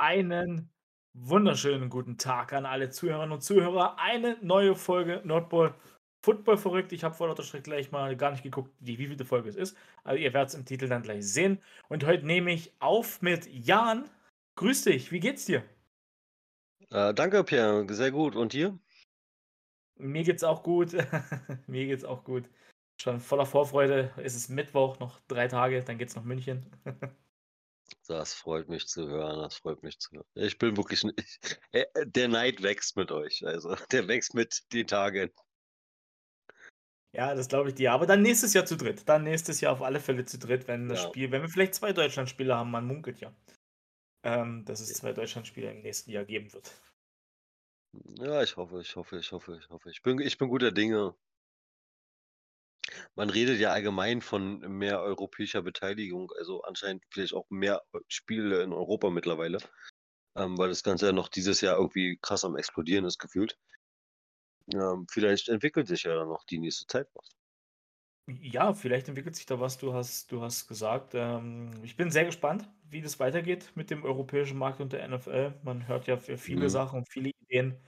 Einen wunderschönen guten Tag an alle Zuhörerinnen und Zuhörer. Eine neue Folge Nordball Football verrückt. Ich habe vor lauter Schreck gleich mal gar nicht geguckt, wie wievielte Folge es ist. Also ihr werdet es im Titel dann gleich sehen. Und heute nehme ich auf mit Jan. Grüß dich, wie geht's dir? Äh, danke, Pierre. Sehr gut. Und dir? Mir geht's auch gut. Mir geht's auch gut. Schon voller Vorfreude. Es ist Mittwoch, noch drei Tage, dann geht's nach München. Das freut mich zu hören, das freut mich zu hören. Ich bin wirklich, ich, äh, der Neid wächst mit euch, also der wächst mit den Tagen. Ja, das glaube ich dir. Aber dann nächstes Jahr zu dritt. Dann nächstes Jahr auf alle Fälle zu dritt, wenn das Ja. Spiel, wenn wir vielleicht zwei Deutschlandspiele haben, man munkelt ja, ähm, dass es zwei Deutschlandspiele im nächsten Jahr geben wird. Ja, ich hoffe, ich hoffe, ich hoffe, ich hoffe. Ich bin, ich bin guter Dinge. Man redet ja allgemein von mehr europäischer Beteiligung, also anscheinend vielleicht auch mehr Spiele in Europa mittlerweile, ähm, weil das Ganze ja noch dieses Jahr irgendwie krass am explodieren ist gefühlt. Ähm, vielleicht entwickelt sich ja dann noch die nächste Zeit was. Ja, vielleicht entwickelt sich da was. Du hast, du hast gesagt. Ähm, ich bin sehr gespannt, wie das weitergeht mit dem europäischen Markt und der NFL. Man hört ja für viele Mhm. Sachen und viele Ideen.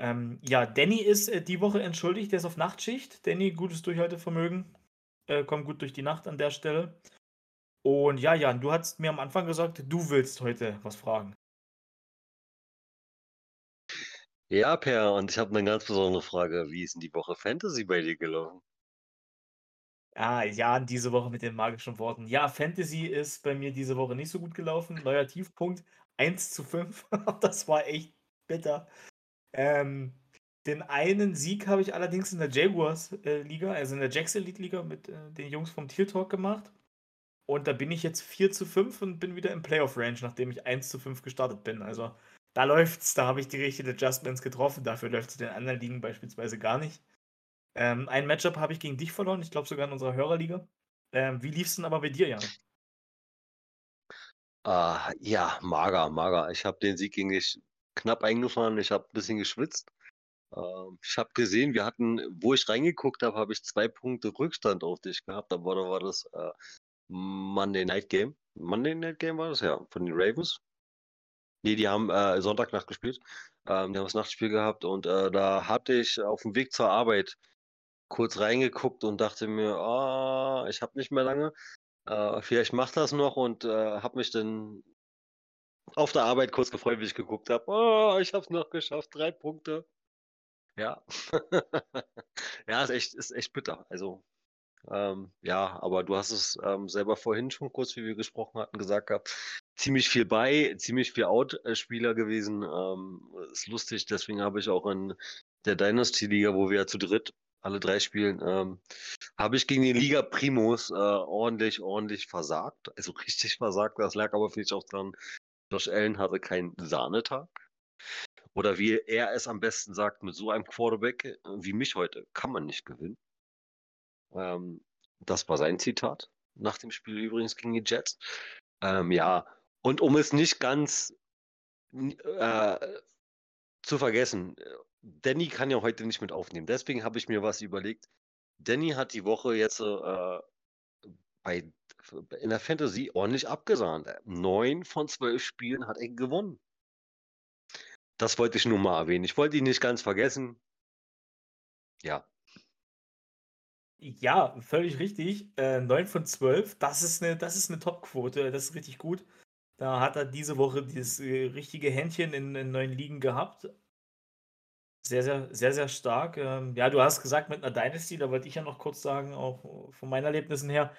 Ähm, ja, Danny ist äh, die Woche entschuldigt. Der ist auf Nachtschicht. Danny, gutes Durchhaltevermögen. Äh, kommt gut durch die Nacht an der Stelle. Und ja, Jan, du hast mir am Anfang gesagt, du willst heute was fragen. Ja, Per, und ich habe eine ganz besondere Frage. Wie ist denn die Woche Fantasy bei dir gelaufen? Ah, Jan, diese Woche mit den magischen Worten. Ja, Fantasy ist bei mir diese Woche nicht so gut gelaufen. Neuer Tiefpunkt 1 zu 5. Das war echt bitter. Ähm, den einen Sieg habe ich allerdings in der Jaguars-Liga, also in der Jacks Elite-Liga mit äh, den Jungs vom Teal Talk gemacht. Und da bin ich jetzt 4 zu 5 und bin wieder im Playoff-Range, nachdem ich 1 zu 5 gestartet bin. Also da läuft's, da habe ich die richtigen Adjustments getroffen. Dafür läuft es in den anderen Ligen beispielsweise gar nicht. Ähm, ein Matchup habe ich gegen dich verloren, ich glaube sogar in unserer Hörerliga. Ähm, wie lief's denn aber bei dir, Jan? Ah, ja, mager, mager. Ich habe den Sieg gegen dich knapp eingefahren. Ich habe ein bisschen geschwitzt. Ähm, ich habe gesehen, wir hatten, wo ich reingeguckt habe, habe ich zwei Punkte Rückstand auf dich gehabt. Aber da war das äh, Monday Night Game. Monday Night Game war das, ja, von den Ravens. Nee, die haben äh, Sonntagnacht gespielt. Ähm, die haben das Nachtspiel gehabt und äh, da hatte ich auf dem Weg zur Arbeit kurz reingeguckt und dachte mir, ah, ich habe nicht mehr lange. Äh, vielleicht macht das noch und äh, habe mich dann auf der Arbeit kurz gefreut, wie ich geguckt habe. Oh, ich habe es noch geschafft, drei Punkte. Ja. ja, ist echt, ist echt bitter. Also, ähm, ja, aber du hast es ähm, selber vorhin schon kurz, wie wir gesprochen hatten, gesagt gehabt. Ziemlich viel bei, ziemlich viel Out-Spieler gewesen. Ähm, ist lustig, deswegen habe ich auch in der Dynasty-Liga, wo wir ja zu dritt alle drei spielen, ähm, habe ich gegen den Liga Primus äh, ordentlich, ordentlich versagt. Also richtig versagt. Das lag aber vielleicht auch daran, Josh Allen hatte keinen Sahnetag. Oder wie er es am besten sagt, mit so einem Quarterback äh, wie mich heute kann man nicht gewinnen. Ähm, das war sein Zitat nach dem Spiel übrigens gegen die Jets. Ähm, ja, und um es nicht ganz äh, zu vergessen, äh, Danny kann ja heute nicht mit aufnehmen. Deswegen habe ich mir was überlegt. Danny hat die Woche jetzt äh, bei, in der Fantasy ordentlich abgesahnt. Neun von zwölf Spielen hat er gewonnen. Das wollte ich nur mal erwähnen. Ich wollte ihn nicht ganz vergessen. Ja. Ja, völlig richtig. Äh, 9 von 12, das ist eine, eine Top-Quote, das ist richtig gut. Da hat er diese Woche dieses äh, richtige Händchen in, in neuen Ligen gehabt. Sehr, sehr, sehr, sehr stark. Ähm, ja, du hast gesagt, mit einer Dynasty, da wollte ich ja noch kurz sagen, auch von meinen Erlebnissen her,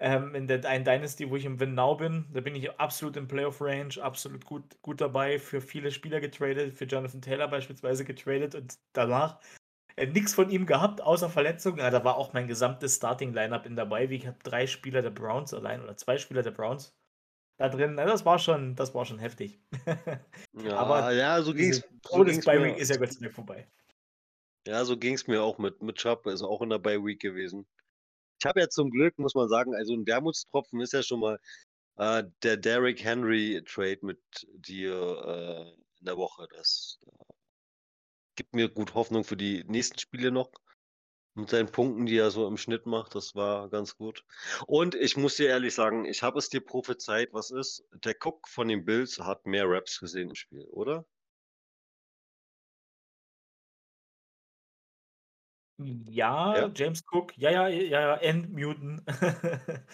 ähm, in der einen Dynasty, wo ich im Win Now bin, da bin ich absolut im Playoff-Range, absolut gut, gut dabei, für viele Spieler getradet, für Jonathan Taylor beispielsweise getradet und danach äh, nichts von ihm gehabt, außer Verletzungen. Ja, da war auch mein gesamtes Starting-Lineup in dabei. Wie ich habe drei Spieler der Browns allein oder zwei Spieler der Browns da drin. Na, das war schon, das war schon heftig. Ja, Aber ja, so ging es. So Todes ging's Bye mir, Week ist ja Gott sei Dank vorbei. ja, so ging's mir auch mit, mit Chubb, ist auch in der Bye Week gewesen. Ich habe ja zum Glück, muss man sagen, also ein Wermutstropfen ist ja schon mal äh, der Derrick Henry Trade mit dir äh, in der Woche. Das äh, gibt mir gut Hoffnung für die nächsten Spiele noch. Mit seinen Punkten, die er so im Schnitt macht, das war ganz gut. Und ich muss dir ehrlich sagen, ich habe es dir prophezeit, was ist? Der Cook von den Bills hat mehr Raps gesehen im Spiel, oder? Ja, Ja? James Cook, ja, ja, ja, ja, Mutant.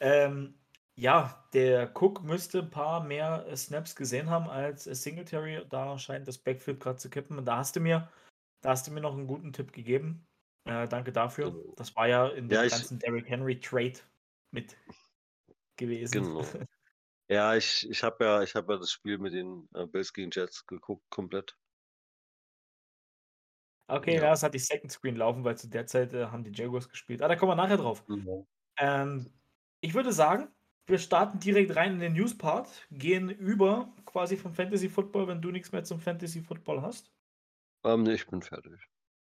ähm, ja, der Cook müsste ein paar mehr äh, Snaps gesehen haben als äh, Singletary. Da scheint das Backfield gerade zu kippen. Und da hast du mir, da hast du mir noch einen guten Tipp gegeben. Äh, danke dafür. Genau. Das war ja in Ja, dem ich, ganzen Derrick Henry Trade mit gewesen. genau. Ja, ich, ich habe ja, ich habe ja das Spiel mit den äh, Bills gegen Jets geguckt, komplett. Okay, Ja. es hat die Second Screen laufen, weil zu der Zeit äh, haben die Jaguars gespielt. Ah, da kommen wir nachher drauf. Mhm. Ähm, ich würde sagen, wir starten direkt rein in den News-Part, gehen über quasi vom Fantasy Football, wenn du nichts mehr zum Fantasy Football hast. Ähm, nee, ich bin fertig.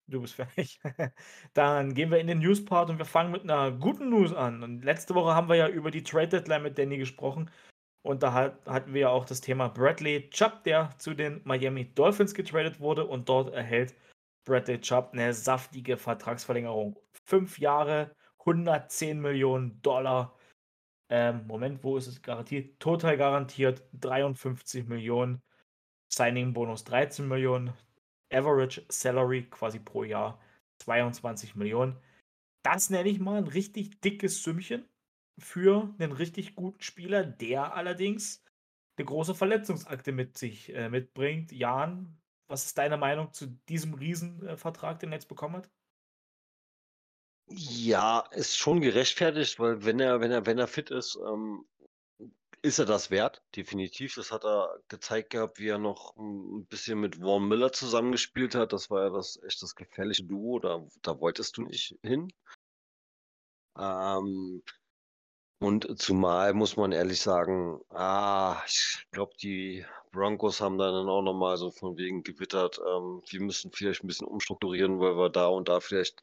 Du bist fertig. Dann gehen wir in den News-Part und wir fangen mit einer guten News an. Und letzte Woche haben wir ja über die Trade Deadline mit Danny gesprochen. Und da hat, hatten wir ja auch das Thema Bradley Chubb, der zu den Miami Dolphins getradet wurde. Und dort erhält Bradley Chubb eine saftige Vertragsverlängerung. Fünf Jahre, 110 Millionen Dollar. Ähm, Moment, wo ist es garantiert? Total garantiert 53 Millionen. Signing-Bonus 13 Millionen. Average Salary quasi pro Jahr 22 Millionen. Das nenne ich mal ein richtig dickes Sümmchen für einen richtig guten Spieler, der allerdings eine große Verletzungsakte mit sich äh, mitbringt. Jan, was ist deine Meinung zu diesem Riesenvertrag, den er jetzt bekommen hat? Ja, ist schon gerechtfertigt, weil wenn er, wenn er, wenn er fit ist, ähm, ist er das wert, definitiv. Das hat er gezeigt gehabt, wie er noch ein bisschen mit Vaughn Miller zusammengespielt hat. Das war ja das echt das gefährliche Duo, da, da wolltest du nicht hin. Ähm, und zumal muss man ehrlich sagen, ah, ich glaube, die Broncos haben dann auch nochmal so von wegen gewittert, ähm, wir müssen vielleicht ein bisschen umstrukturieren, weil wir da und da vielleicht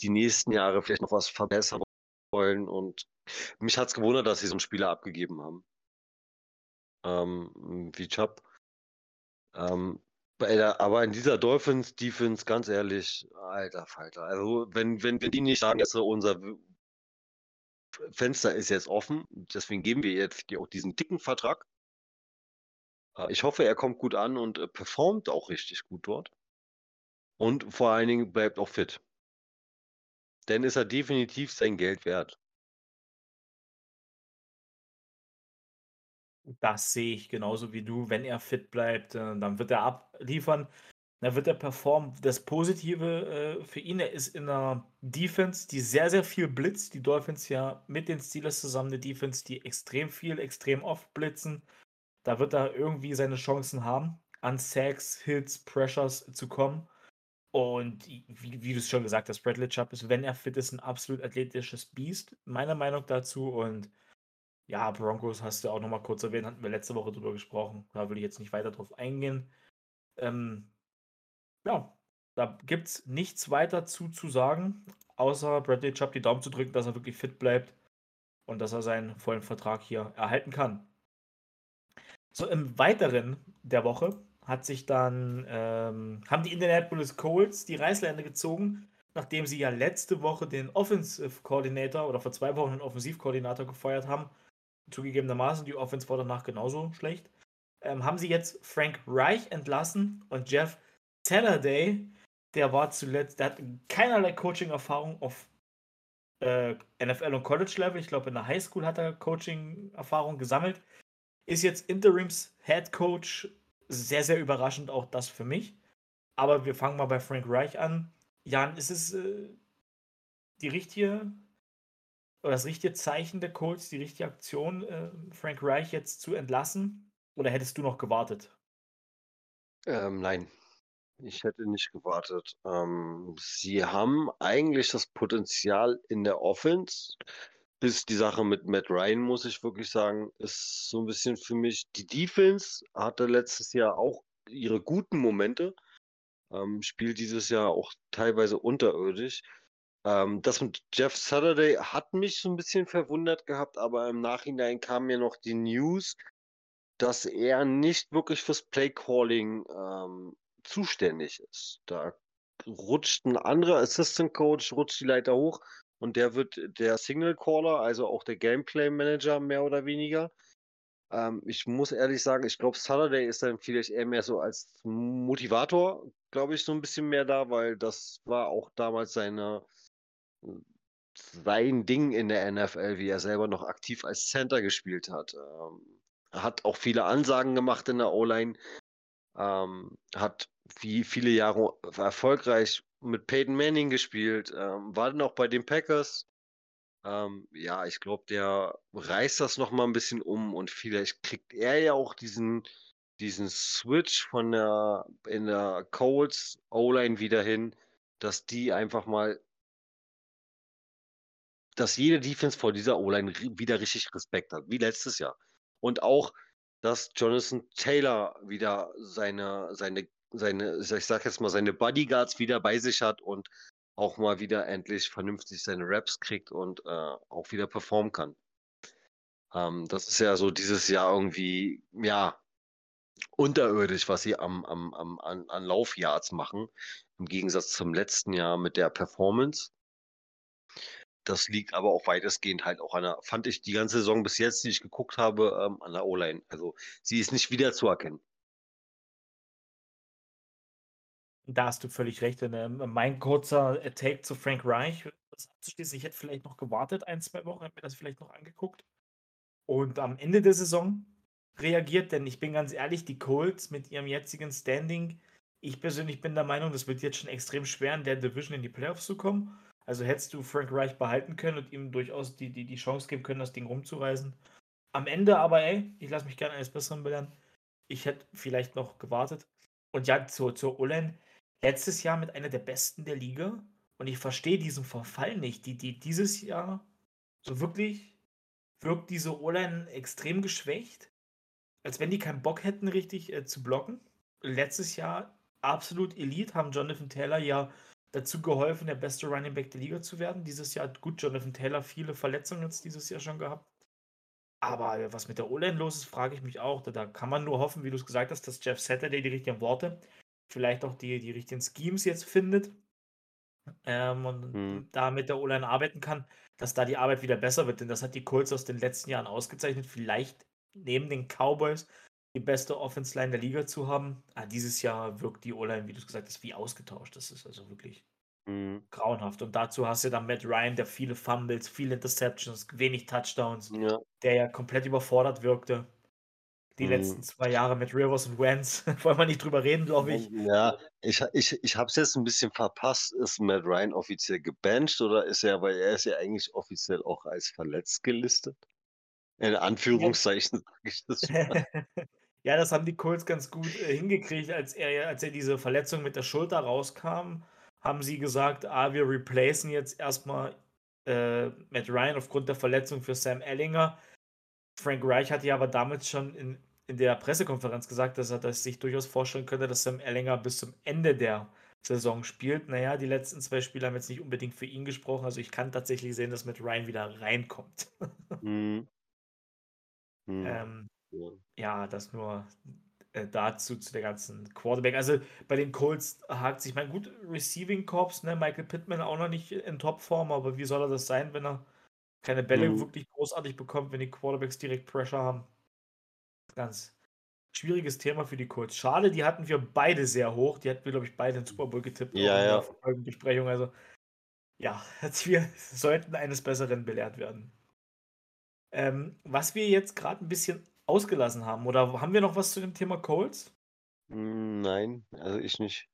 die nächsten Jahre vielleicht noch was verbessern wollen. Und mich hat es gewundert, dass sie so einen Spieler abgegeben haben. Ähm, wie Chubb. Ähm, aber in dieser Dolphins Defense, ganz ehrlich, alter Falter. Also, wenn, wenn, wenn die nicht sagen, dass unser Fenster ist jetzt offen, deswegen geben wir jetzt auch diesen dicken Vertrag. Äh, Ich hoffe, er kommt gut an und äh, performt auch richtig gut dort. Und vor allen Dingen bleibt auch fit. Dann ist er definitiv sein Geld wert. Das sehe ich genauso wie du. Wenn er fit bleibt, äh, dann wird er abliefern. Dann wird er performen. Das Positive äh, für ihn, er ist in einer Defense, die sehr, sehr viel blitzt. Die Dolphins ja mit den Steelers zusammen eine Defense, die extrem viel, extrem oft blitzen. Da wird er irgendwie seine Chancen haben, an Sacks, Hits, Pressures zu kommen. Und wie, wie du es schon gesagt hast, Bradley Chubb ist, wenn er fit ist, ein absolut athletisches Biest. Meiner Meinung dazu. Und ja, Broncos hast du auch noch mal kurz erwähnt, hatten wir letzte Woche drüber gesprochen. Da will ich jetzt nicht weiter drauf eingehen. Ähm, ja, da gibt es nichts weiter zu, zu sagen, außer Bradley Chubb die Daumen zu drücken, dass er wirklich fit bleibt und dass er seinen vollen Vertrag hier erhalten kann. So, im Weiteren der Woche hat sich dann, ähm, haben die Indianapolis Colts die Reißleine gezogen, nachdem sie ja letzte Woche den Offensive Coordinator oder vor zwei Wochen den Offensivkoordinator gefeuert haben. Zugegebenermaßen, die Offense war danach genauso schlecht. Ähm, haben sie jetzt Frank Reich entlassen und Jeff Saturday, der war zuletzt, der hat keinerlei Coaching-Erfahrung auf äh, NFL und College-Level. Ich glaube, in der Highschool hat er Coaching-Erfahrung gesammelt. Ist jetzt Interims-Head Coach. Sehr, sehr überraschend auch das für mich. Aber wir fangen mal bei Frank Reich an. Jan, ist es äh, die richtige oder das richtige Zeichen der Colts, die richtige Aktion, äh, Frank Reich jetzt zu entlassen? Oder hättest du noch gewartet? Ähm, nein, ich hätte nicht gewartet. Ähm, sie haben eigentlich das Potenzial in der Offense. Bis die Sache mit Matt Ryan, muss ich wirklich sagen, ist so ein bisschen für mich. Die Defense hatte letztes Jahr auch ihre guten Momente. Ähm, spielt dieses Jahr auch teilweise unterirdisch. Ähm, das mit Jeff Saturday hat mich so ein bisschen verwundert gehabt, aber im Nachhinein kam mir noch die News, dass er nicht wirklich fürs Play Calling ähm, zuständig ist. Da rutscht ein anderer Assistant Coach, rutscht die Leiter hoch und der wird der Signal Caller, also auch der Gameplay Manager mehr oder weniger. Ähm, ich muss ehrlich sagen, ich glaube, Saturday ist dann vielleicht eher mehr so als Motivator, glaube ich, so ein bisschen mehr da, weil das war auch damals seine sein Ding in der NFL, wie er selber noch aktiv als Center gespielt hat. Ähm, er hat auch viele Ansagen gemacht in der O-Line, ähm, hat wie viele Jahre erfolgreich mit Peyton Manning gespielt, ähm, war dann auch bei den Packers. Ähm, ja, ich glaube, der reißt das noch mal ein bisschen um und vielleicht kriegt er ja auch diesen, diesen Switch von der in der Colts O-Line wieder hin, dass die einfach mal dass jede Defense vor dieser O-Line wieder richtig Respekt hat, wie letztes Jahr. Und auch, dass Jonathan Taylor wieder seine, seine, seine, ich sag jetzt mal, seine Bodyguards wieder bei sich hat und auch mal wieder endlich vernünftig seine Raps kriegt und äh, auch wieder performen kann. Ähm, das ist ja so dieses Jahr irgendwie, ja, unterirdisch, was sie am, am, am, an, an Laufyards machen, im Gegensatz zum letzten Jahr mit der Performance. Das liegt aber auch weitestgehend halt auch an der, fand ich die ganze Saison bis jetzt, die ich geguckt habe, ähm, an der O-Line. Also sie ist nicht wiederzuerkennen. Da hast du völlig recht. Ähm, mein kurzer Take zu Frank Reich, das abzuschließen, ich hätte vielleicht noch gewartet, ein, zwei Wochen, hätte mir das vielleicht noch angeguckt. Und am Ende der Saison reagiert, denn ich bin ganz ehrlich, die Colts mit ihrem jetzigen Standing, ich persönlich bin der Meinung, das wird jetzt schon extrem schwer, in der Division in die Playoffs zu kommen. Also hättest du Frank Reich behalten können und ihm durchaus die, die, die Chance geben können, das Ding rumzureißen. Am Ende aber, ey, ich lasse mich gerne eines Besseren belehren. Ich hätte vielleicht noch gewartet. Und ja, zur, zur Olen, letztes Jahr mit einer der besten der Liga. Und ich verstehe diesen Verfall nicht. Die, die dieses Jahr so wirklich wirkt diese O-Line extrem geschwächt. Als wenn die keinen Bock hätten, richtig äh, zu blocken. Letztes Jahr absolut Elite, haben Jonathan Taylor ja dazu geholfen, der beste Running Back der Liga zu werden. Dieses Jahr hat gut Jonathan Taylor viele Verletzungen jetzt dieses Jahr schon gehabt. Aber was mit der O-Line los ist, frage ich mich auch. Da, da kann man nur hoffen, wie du es gesagt hast, dass Jeff Saturday die richtigen Worte, vielleicht auch die, die richtigen Schemes jetzt findet ähm, und hm. da mit der O-Line arbeiten kann, dass da die Arbeit wieder besser wird. Denn das hat die Colts aus den letzten Jahren ausgezeichnet. Vielleicht neben den Cowboys die beste Offense-Line der Liga zu haben. Ah, dieses Jahr wirkt die O-Line, wie du es gesagt hast, wie ausgetauscht. Das ist also wirklich mhm. grauenhaft. Und dazu hast du dann Matt Ryan, der viele Fumbles, viele Interceptions, wenig Touchdowns, ja. der ja komplett überfordert wirkte. Die mhm. letzten zwei Jahre mit Rivers und Wentz. Wollen wir nicht drüber reden, glaube ich. Ja, ich, ich, ich habe es jetzt ein bisschen verpasst. Ist Matt Ryan offiziell gebancht oder ist er, weil er ist ja eigentlich offiziell auch als verletzt gelistet? In Anführungszeichen sage ich das mal. Ja, das haben die Colts ganz gut äh, hingekriegt, als er, als er diese Verletzung mit der Schulter rauskam, haben sie gesagt, ah, wir replacen jetzt erstmal äh, Matt Ryan aufgrund der Verletzung für Sam Ellinger. Frank Reich hatte ja aber damals schon in, in der Pressekonferenz gesagt, dass er das sich durchaus vorstellen könnte, dass Sam Ellinger bis zum Ende der Saison spielt. Naja, die letzten zwei Spiele haben jetzt nicht unbedingt für ihn gesprochen. Also ich kann tatsächlich sehen, dass Matt Ryan wieder reinkommt. mhm. Mhm. Ähm, ja, das nur äh, dazu, zu der ganzen Quarterback. Also bei den Colts hakt sich, mein gut, Receiving Corps, ne, Michael Pittman auch noch nicht in Topform, aber wie soll er das sein, wenn er keine Bälle mhm. wirklich großartig bekommt, wenn die Quarterbacks direkt Pressure haben? Ganz schwieriges Thema für die Colts. Schade, die hatten wir beide sehr hoch. Die hatten wir, glaube ich, beide in Super Bowl getippt. Ja, ja. Besprechung. Also, ja, wir sollten eines Besseren belehrt werden. Ähm, was wir jetzt gerade ein bisschen ausgelassen haben. Oder haben wir noch was zu dem Thema Colts? Nein, also ich nicht.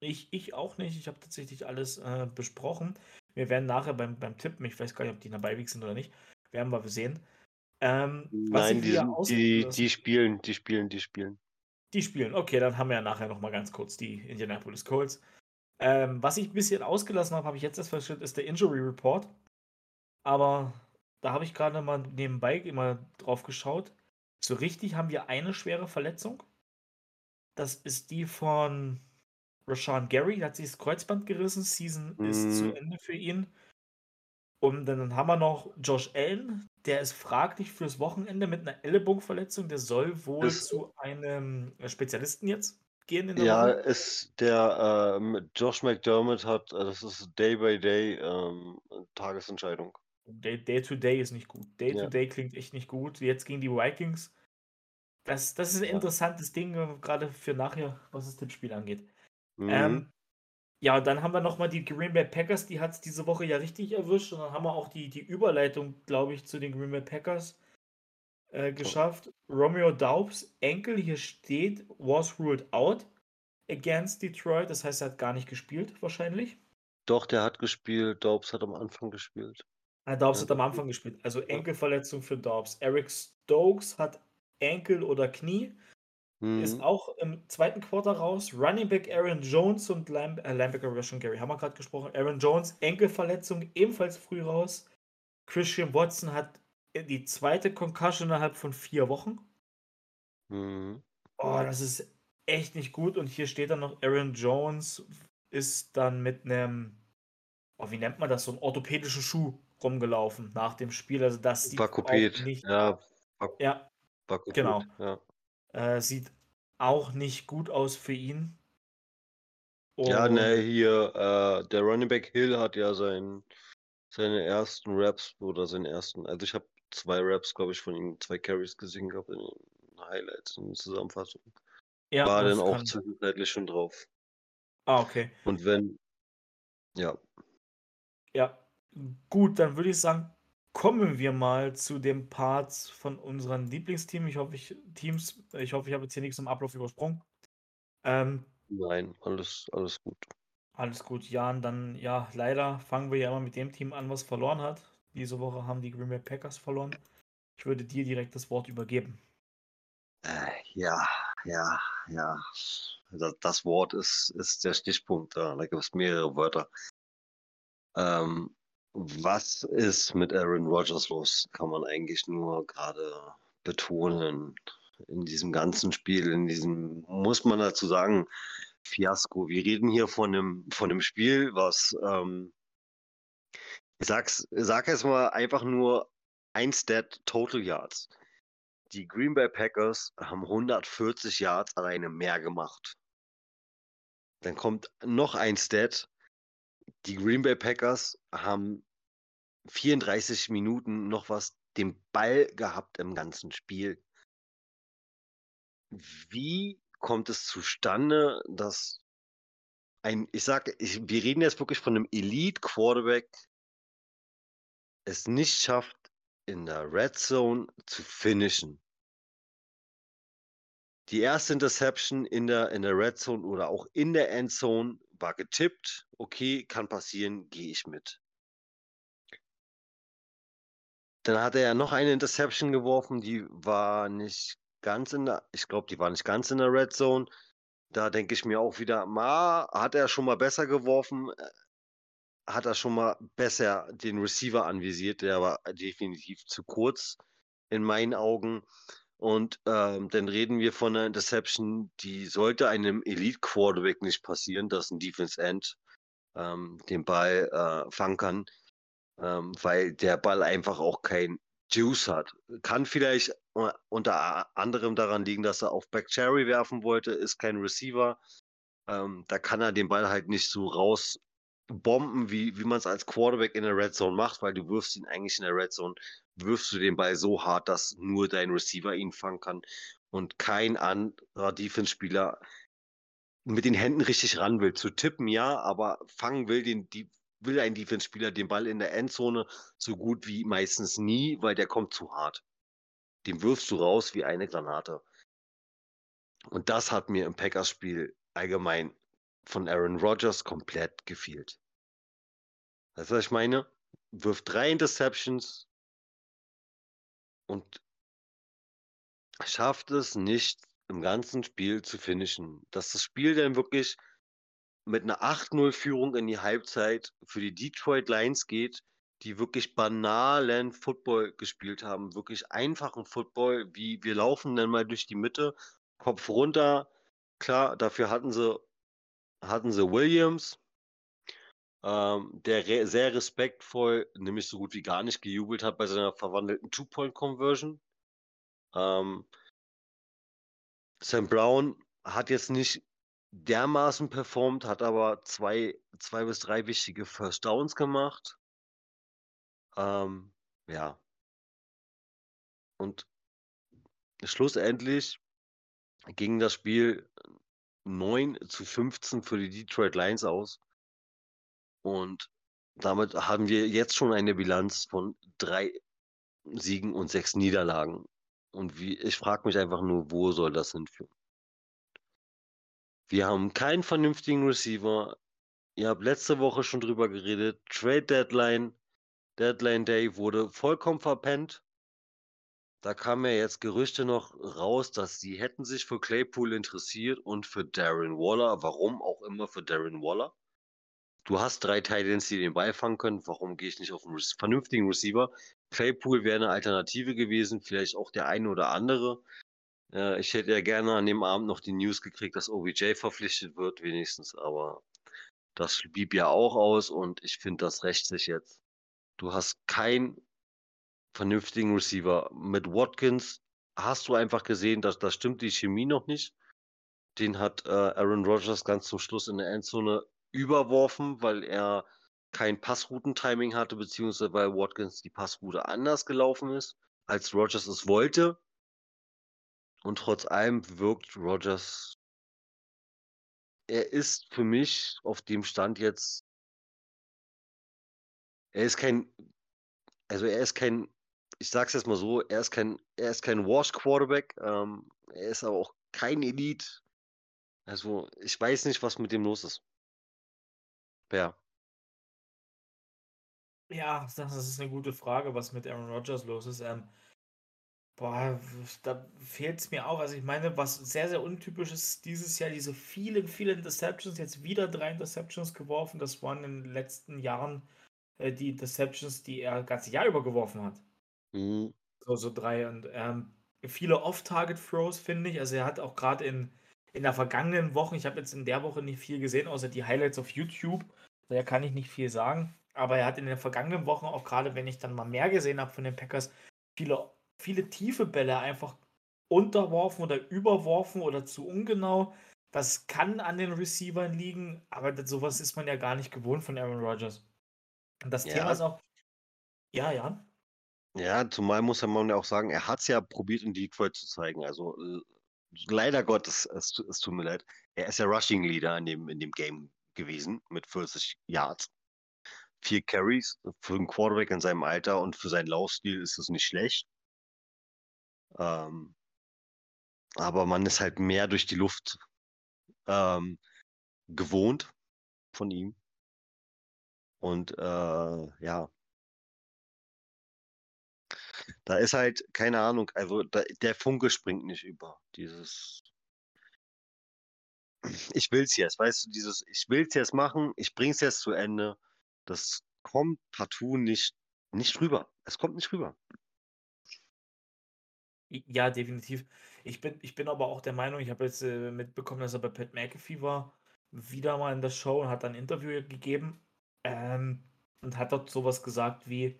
Ich, ich auch nicht. Ich habe tatsächlich alles äh, besprochen. Wir werden nachher beim, beim Tippen, ich weiß gar nicht, ob die dabei sind oder nicht, werden wir sehen. Ähm, Nein, die, die, die spielen, die spielen, die spielen. Die spielen, okay, dann haben wir ja nachher nochmal ganz kurz die Indianapolis Colts. Ähm, was ich ein bisschen ausgelassen habe, habe ich jetzt erst verstanden, ist der Injury Report. Aber da habe ich gerade mal nebenbei immer drauf geschaut. So richtig haben wir eine schwere Verletzung. Das ist die von Rashawn Gary. Der hat sich das Kreuzband gerissen. Season mm. ist zu mhm. Ende für ihn. Und dann haben wir noch Josh Allen. Der ist fraglich fürs Wochenende mit einer Ellenbogenverletzung. Der soll wohl das zu einem Spezialisten jetzt gehen in der Ja, Woche? ist der, ähm, Josh McDermott hat äh, das ist Day by Day, ähm, Tagesentscheidung. Day Day to Day ist nicht gut. Day to Ja. Day klingt echt nicht gut. Jetzt gegen die Vikings. Das das ist 'n Ja. interessantes Ding, äh, grade für nachher, was das Tippspiel angeht. Mhm. Ähm, ja, dann haben wir noch mal die Green Bay Packers, die hat's diese Woche ja richtig erwischt und dann haben wir auch die die Überleitung, glaube ich, zu den Green Bay Packers, äh, geschafft. Romeo Doubs Ankle, hier steht was ruled out against Detroit. Das heißt, er hat gar nicht gespielt wahrscheinlich. Doch, der hat gespielt. Doubs hat am Anfang gespielt. Ah, Doubs Ja, hat am Anfang gespielt. Also Ja. Ankle-Verletzung für Doubs. Eric Stokes hat Ankle oder Knie, ist Mhm. auch im 2. Quarter raus. Running Back Aaron Jones und Line äh, Linebacker Rashan Gary haben wir grad gesprochen. Aaron Jones, Ankle-Verletzung, ebenfalls früh raus. Christian Watson hat, die 2. Concussion innerhalb von 4 Wochen. Mhm. Oh, das ist echt nicht gut und hier steht dann noch, Aaron Jones ist dann mit 'nem oh, wie nennt man das, so 'n orthopädischen Schuh rumgelaufen nach dem Spiel. Also, das sieht auch Vakuped. nicht Ja, Vak Ja, Vakuped, genau. ja. Äh, sieht auch nicht gut aus für ihn. Ja, ne, Und hier, äh, der Running Back Hill hat ja sein seine ersten Raps oder seinen ersten also, ich habe 2 Raps, glaube ich, von ihm 2 Carries gesehen gehabt in den Highlights, in der Zusammenfassung. Ja, War dann auch zwischenzeitlich schon drauf. Ah, okay. Und wenn ja. Ja, gut, dann würde ich sagen, kommen wir mal zu dem Part von unseren Lieblingsteam. Ich hoffe, ich Teams ich hoffe, ich habe jetzt hier nix im Ablauf übersprungen. Ähm Nein, alles alles gut. Alles gut, Jan, dann ja, leider fangen wir ja immer mit dem Team an, was verloren hat. Diese Woche haben die Green Bay Packers verloren. Ich würde dir direkt das Wort übergeben. Äh, ja, ja, ja. Da das Wort ist ist der Stichpunkt da. Da gibt's mehrere Wörter. Ähm, was ist mit Aaron Rodgers los? Kann man eigentlich nur grade betonen in diesem ganzen Spiel, in diesem muss man dazu sagen, Fiasko. Wir reden hier von 'nem von 'nem Spiel, was, ähm ich sag's sage jetzt mal einfach nur ein Stat, Total Yards. Die Green Bay Packers haben 140 Yards alleine mehr gemacht. Dann kommt noch ein Stat. Die Green Bay Packers haben 34 Minuten noch was den Ball gehabt im ganzen Spiel. Wie kommt es zustande, dass ein ich sage wir reden jetzt wirklich von 'nem Elite Quarterback es nicht schafft, in der Red Zone zu finishen? Die erste Interception in der in der Red Zone oder auch in der Endzone war getippt. Okay, kann passieren, gehe ich mit. Dann hat er noch eine Interception geworfen, die war nicht ganz in der ich glaube, die war nicht ganz in der Red Zone. Da denke ich mir auch wieder, ma hat er schon mal besser geworfen, äh, hat er schon mal besser den Receiver anvisiert, der war definitiv zu kurz in meinen Augen. Und, ähm, dann reden wir von 'ner Interception, die sollte einem Elite Quarterback nicht passieren, dass 'n Defense End, ähm, den Ball, äh, fangen kann, ähm, weil der Ball einfach auch kein Juice hat. Kann vielleicht u unter anderem daran liegen, dass er auf Bakhtiari werfen wollte, ist kein Receiver. Ähm, da kann er den Ball halt nicht so rausbomben, wie wie man's als Quarterback in der Red Zone macht, weil du wirfst ihn eigentlich in der Red Zone wirfst du den Ball so hart, dass nur dein Receiver ihn fangen kann und kein anderer Defense-Spieler mit den Händen richtig ran will. Zu tippen ja, aber fangen will den die will ein Defense-Spieler den Ball in der Endzone so gut wie meistens nie, weil der kommt zu hart. Den wirfst du raus wie eine Granate. Und das hat mir im Packers-Spiel allgemein von Aaron Rodgers komplett gefehlt. Weißt du, was ich meine? Wirft 3 Interceptions und schafft es nicht, im ganzen Spiel zu finishen. Dass das Spiel dann wirklich mit 'ner 8:0 Führung in die Halbzeit für die Detroit Lions geht, die wirklich banalen Football gespielt haben, wirklich einfachen Football, wie wir laufen dann mal durch die Mitte, Kopf runter. Klar, dafür hatten sie hatten sie Williams, ähm, der re sehr respektvoll, nämlich so gut wie gar nicht gejubelt hat bei seiner verwandelten Two-Point Conversion. Ähm Sam Brown hat jetzt nicht dermaßen performt, hat aber zwei, zwei bis drei wichtige First Downs gemacht. Ähm, ja. Und schlussendlich ging das Spiel 9 zu 15 für die Detroit Lions aus. Und damit haben wir jetzt schon eine Bilanz von drei Siegen und sechs Niederlagen. Und wie, ich frage mich einfach nur, wo soll das hinführen? Wir haben keinen vernünftigen Receiver. Ihr habt letzte Woche schon drüber geredet. Trade Deadline, Deadline Day wurde vollkommen verpennt. Da kamen ja jetzt Gerüchte noch raus, dass sie hätten sich für Claypool interessiert und für Darren Waller. Warum auch immer für Darren Waller. Du hast drei Titans, die den Ball fangen können. Warum gehe ich nicht auf einen vernünftigen Receiver? Claypool wäre eine Alternative gewesen, vielleicht auch der eine oder andere. Äh, ich hätte ja gerne an dem Abend noch die News gekriegt, dass OBJ verpflichtet wird, wenigstens, aber das blieb ja auch aus und ich finde, das rächt sich jetzt. Du hast keinen vernünftigen Receiver. Mit Watkins hast du einfach gesehen, dass da stimmt die Chemie noch nicht. Den hat äh, Aaron Rodgers ganz zum Schluss in der Endzone überworfen, weil er kein Passroutentiming hatte, beziehungsweise weil Watkins die Passroute anders gelaufen ist, als Rogers es wollte. Und trotz allem wirkt Rogers. Er ist für mich auf dem Stand jetzt. Er ist kein. Also er ist kein. Ich sag's jetzt mal so, er ist kein, er ist kein Wash-Quarterback. Ähm, er ist aber auch kein Elite. Also, ich weiß nicht, was mit dem los ist. Ja. Ja, das ist eine gute Frage, was mit Aaron Rodgers los ist. Ähm, boah, da fehlt es mir auch. Also ich meine, was sehr, sehr untypisch ist dieses Jahr, diese vielen, vielen Interceptions, jetzt wieder drei Interceptions geworfen. Das waren in den letzten Jahren äh, die Interceptions, die er das ganze Jahr über geworfen hat. Mhm. So, so drei. Und ähm, viele Off-Target-Throws, finde ich. Also er hat auch gerade in, in der vergangenen Woche, ich habe jetzt in der Woche nicht viel gesehen, außer die Highlights auf YouTube. Daher kann ich nicht viel sagen. Aber er hat in den vergangenen Wochen, auch gerade wenn ich dann mal mehr gesehen habe von den Packers, viele, viele tiefe Bälle einfach unterworfen oder überworfen oder zu ungenau. Das kann an den Receivern liegen, aber das, sowas ist man ja gar nicht gewohnt von Aaron Rodgers. Und das Ja. Thema ist auch. Ja, ja. Ja, zumal muss man ja auch sagen, er hat es ja probiert in Detroit zu zeigen. Also äh, leider Gottes, es, es tut mir leid. Er ist ja Rushing Leader in dem, in dem Game gewesen mit 40 Yards. Vier Carries für einen Quarterback in seinem Alter und für seinen Laufstil ist es nicht schlecht. Ähm, aber man ist halt mehr durch die Luft ähm, gewohnt von ihm. Und äh, ja, da ist halt, keine Ahnung, also da, der Funke springt nicht über. Dieses, ich will's jetzt, weißt du, dieses, ich will's jetzt machen, ich bring's jetzt zu Ende. Das kommt partout nicht, nicht rüber. Es kommt nicht rüber. Ja, definitiv. Ich bin, ich bin aber auch der Meinung, ich habe jetzt äh, mitbekommen, dass er bei Pat McAfee war, wieder mal in der Show und hat ein Interview gegeben ähm, und hat dort sowas gesagt wie,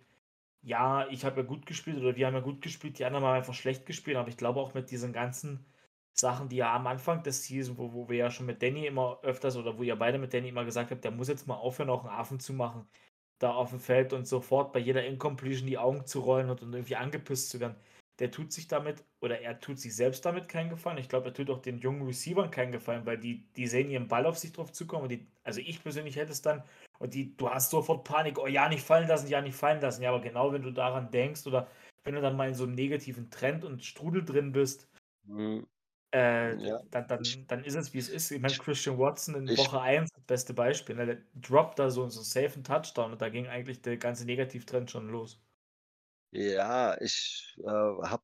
ja, ich habe ja gut gespielt oder wir haben ja gut gespielt, die anderen haben einfach schlecht gespielt, aber ich glaube auch mit diesen ganzen Sachen, die ja am Anfang des Season, wo, wo wir ja schon mit Danny immer öfters oder wo ihr beide mit Danny immer gesagt habt, der muss jetzt mal aufhören, auch einen Affen zu machen, da auf dem Feld und sofort bei jeder Incompletion die Augen zu rollen und, und irgendwie angepisst zu werden der tut sich damit, oder er tut sich selbst damit keinen Gefallen. Ich glaube, er tut auch den jungen Receivern keinen Gefallen, weil die, die sehen ihren Ball auf sich drauf zukommen. Die, also ich persönlich hätte es dann, und die, du hast sofort Panik, oh ja, nicht fallen lassen, ja, nicht fallen lassen. Ja, aber genau wenn du daran denkst oder wenn du dann mal in so einem negativen Trend und Strudel drin bist, Hm, äh, Ja. dann, dann, dann ist es, wie es ist. Ich meine, Christian Watson in Ich- Woche 1, das beste Beispiel, ne? der droppt da so, so einen safen Touchdown und da ging eigentlich der ganze Negativtrend schon los. Ja, ich äh, habe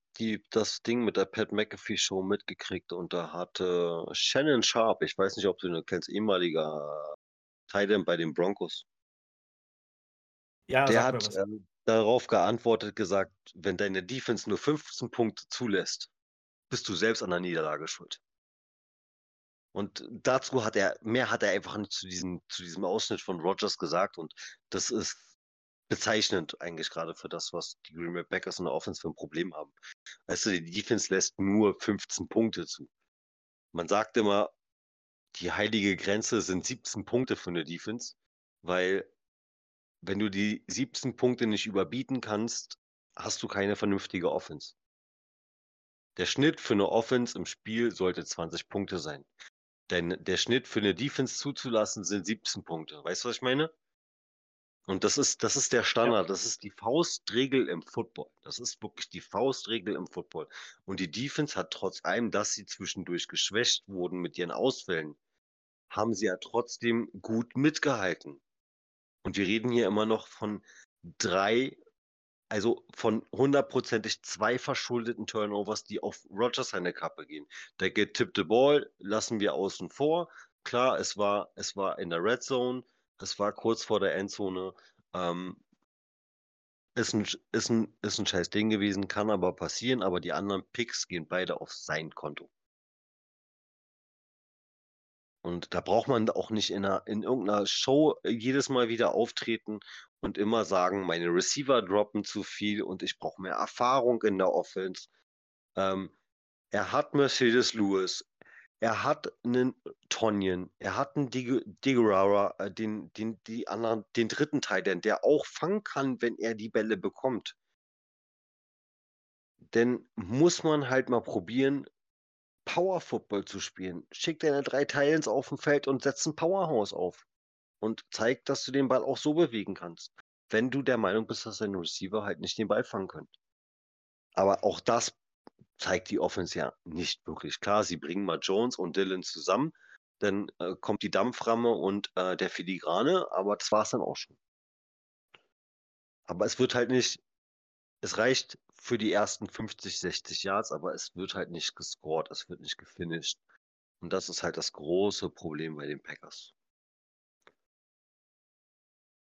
das Ding mit der Pat McAfee Show mitgekriegt und da hatte Shannon Sharp, ich weiß nicht, ob du ihn kennst, ehemaliger Tight End bei den Broncos. Ja, Der hat ähm, darauf geantwortet, gesagt, wenn deine Defense nur 15 Punkte zulässt, bist du selbst an der Niederlage schuld. Und dazu hat er, mehr hat er einfach nicht zu diesem, zu diesem Ausschnitt von Rogers gesagt und das ist bezeichnend eigentlich gerade für das, was die Green Bay Packers in der Offense für ein Problem haben. Weißt du, die Defense lässt nur 15 Punkte zu. Man sagt immer, die heilige Grenze sind 17 Punkte für eine Defense, weil wenn du die 17 Punkte nicht überbieten kannst, hast du keine vernünftige Offense. Der Schnitt für eine Offense im Spiel sollte 20 Punkte sein. Denn der Schnitt für eine Defense zuzulassen sind 17 Punkte. Weißt du, was ich meine? Und das ist, das ist der Standard. Das ist die Faustregel im Football. Das ist wirklich die Faustregel im Football. Und die Defense hat trotz allem, dass sie zwischendurch geschwächt wurden mit ihren Ausfällen, haben sie ja trotzdem gut mitgehalten. Und wir reden hier immer noch von drei, also von hundertprozentig zwei verschuldeten Turnovers, die auf Rogers seine Kappe gehen. Der getippte Ball lassen wir außen vor. Klar, es war, es war in der Red Zone, es war kurz vor der Endzone. Ähm, ist ein, ist, ein, ist ein scheiß Ding gewesen, kann aber passieren, aber die anderen Picks gehen beide auf sein Konto. Und da braucht man auch nicht in, einer, in irgendeiner Show äh, jedes Mal wieder auftreten und immer sagen, meine Receiver droppen zu viel und ich brauche mehr Erfahrung in der Offense. Ähm, er hat Mercedes Lewis, er hat einen Tonyan, er hat einen Digurara, äh, den, den, die anderen, den dritten Teil, der auch fangen kann, wenn er die Bälle bekommt. Denn muss man halt mal probieren, Power Football zu spielen. Schick deine drei Titans auf dem Feld und setz ein Powerhouse auf. Und zeig, dass du den Ball auch so bewegen kannst. Wenn du der Meinung bist, dass dein Receiver halt nicht den Ball fangen können. Aber auch das zeigt die Offense ja nicht wirklich. Klar, sie bringen mal Jones und Dylan zusammen, dann äh, kommt die Dampframme und äh, der Filigrane, aber das war es dann auch schon. Aber es wird halt nicht, es reicht für die ersten 50, 60 Yards, aber es wird halt nicht gescored, es wird nicht gefinisht. Und das ist halt das große Problem bei den Packers.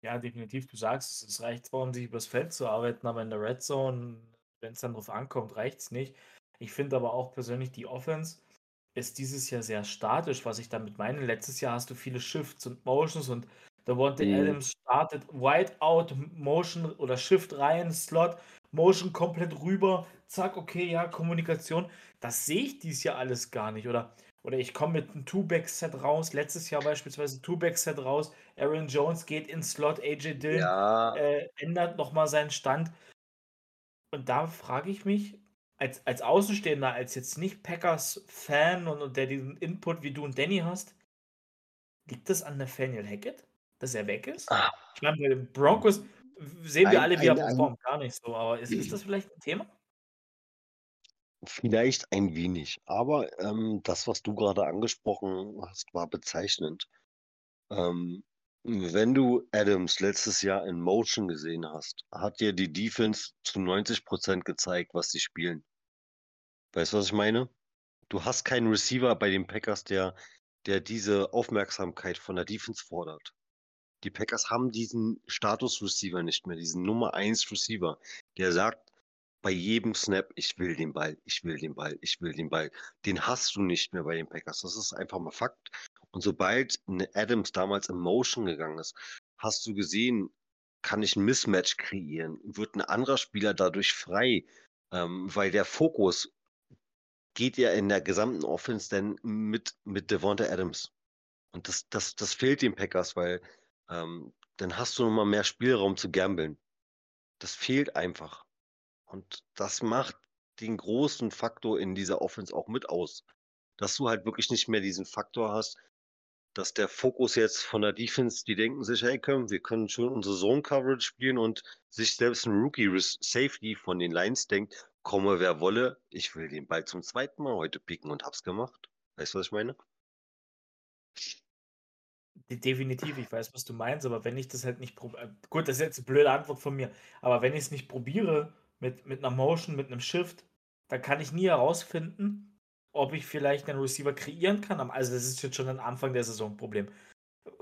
Ja, definitiv. Du sagst, es reicht zwar, um sich übers Feld zu arbeiten, aber in der Red Zone, wenn es dann drauf ankommt, reicht es nicht. Ich finde aber auch persönlich, die Offense ist dieses Jahr sehr statisch, was ich damit meine. Letztes Jahr hast du viele Shifts und Motions und Devontae mhm. Adams startet Wide Out, Motion oder Shift rein, Slot, Motion komplett rüber, zack, okay, ja, Kommunikation. Das sehe ich dieses Jahr alles gar nicht. Oder, oder ich komme mit einem Two-Back-Set raus, letztes Jahr beispielsweise Two-Back-Set raus, Aaron Jones geht ins Slot, AJ Dillon ja. äh, ändert nochmal seinen Stand. Und da frage ich mich, als, als Außenstehender, als jetzt nicht Packers-Fan und, und der diesen Input wie du und Danny hast, liegt das an Nathaniel Hackett? dass er weg ist? Ah. Ich meine, bei den Broncos sehen wir ein, alle, wie er performt. Gar nicht so. Aber ist, ist das vielleicht ein Thema? Vielleicht ein wenig. Aber ähm, das, was du gerade angesprochen hast, war bezeichnend. Ähm, wenn du Adams letztes Jahr in Motion gesehen hast, hat dir die Defense zu 90% gezeigt, was sie spielen. Weißt du, was ich meine? Du hast keinen Receiver bei den Packers, der, der diese Aufmerksamkeit von der Defense fordert. Die Packers haben diesen Status-Receiver nicht mehr, diesen Nummer 1 Receiver, der sagt bei jedem Snap, ich will den Ball, ich will den Ball, ich will den Ball. Den hast du nicht mehr bei den Packers. Das ist einfach mal Fakt. Und sobald Adams damals in Motion gegangen ist, hast du gesehen, kann ich ein Mismatch kreieren? Wird ein anderer Spieler dadurch frei? Ähm, weil der Fokus geht ja in der gesamten Offense dann mit, mit Devonta Adams. Und das, das, das fehlt den Packers, weil ähm, dann hast du nochmal mehr Spielraum zu gambeln. Das fehlt einfach. Und das macht den großen Faktor in dieser Offense auch mit aus. Dass du halt wirklich nicht mehr diesen Faktor hast, dass der Fokus jetzt von der Defense, die denken sich, hey, können, wir können schon unsere Zone Coverage spielen und sich selbst ein Rookie Safety von den Lions denkt, komme wer wolle, ich will den Ball zum zweiten Mal heute picken und hab's gemacht. Weißt du, was ich meine? Definitiv, ich weiß, was du meinst, aber wenn ich das halt nicht probiere, äh, gut, das ist jetzt eine blöde Antwort von mir, aber wenn ich es nicht probiere mit, mit einer Motion, mit einem Shift, dann kann ich nie herausfinden, ob ich vielleicht einen Receiver kreieren kann. Also das ist jetzt schon ein Anfang der Saison Problem.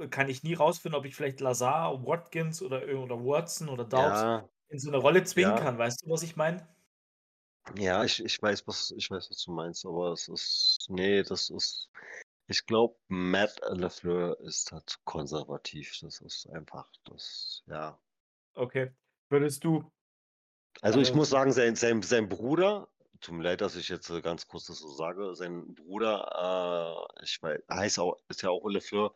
Kann ich nie herausfinden, ob ich vielleicht Lazar, Watkins oder, oder Watson oder Dawes ja. in so eine Rolle zwingen ja. kann. Weißt du, was ich meine? Ja, ich, ich weiß, was ich weiß, was du meinst, aber es ist. Nee, das ist. Ich glaube, Matt LaFleur ist halt zu konservativ. Das ist einfach das, ja. Okay. Würdest du Also ich äh muss sagen, sein, sein, sein Bruder tut mir leid, dass ich jetzt äh, ganz kurz das so sage. Sein Bruder, äh, ich weiß, heißt auch, ist ja auch Ole Fleur,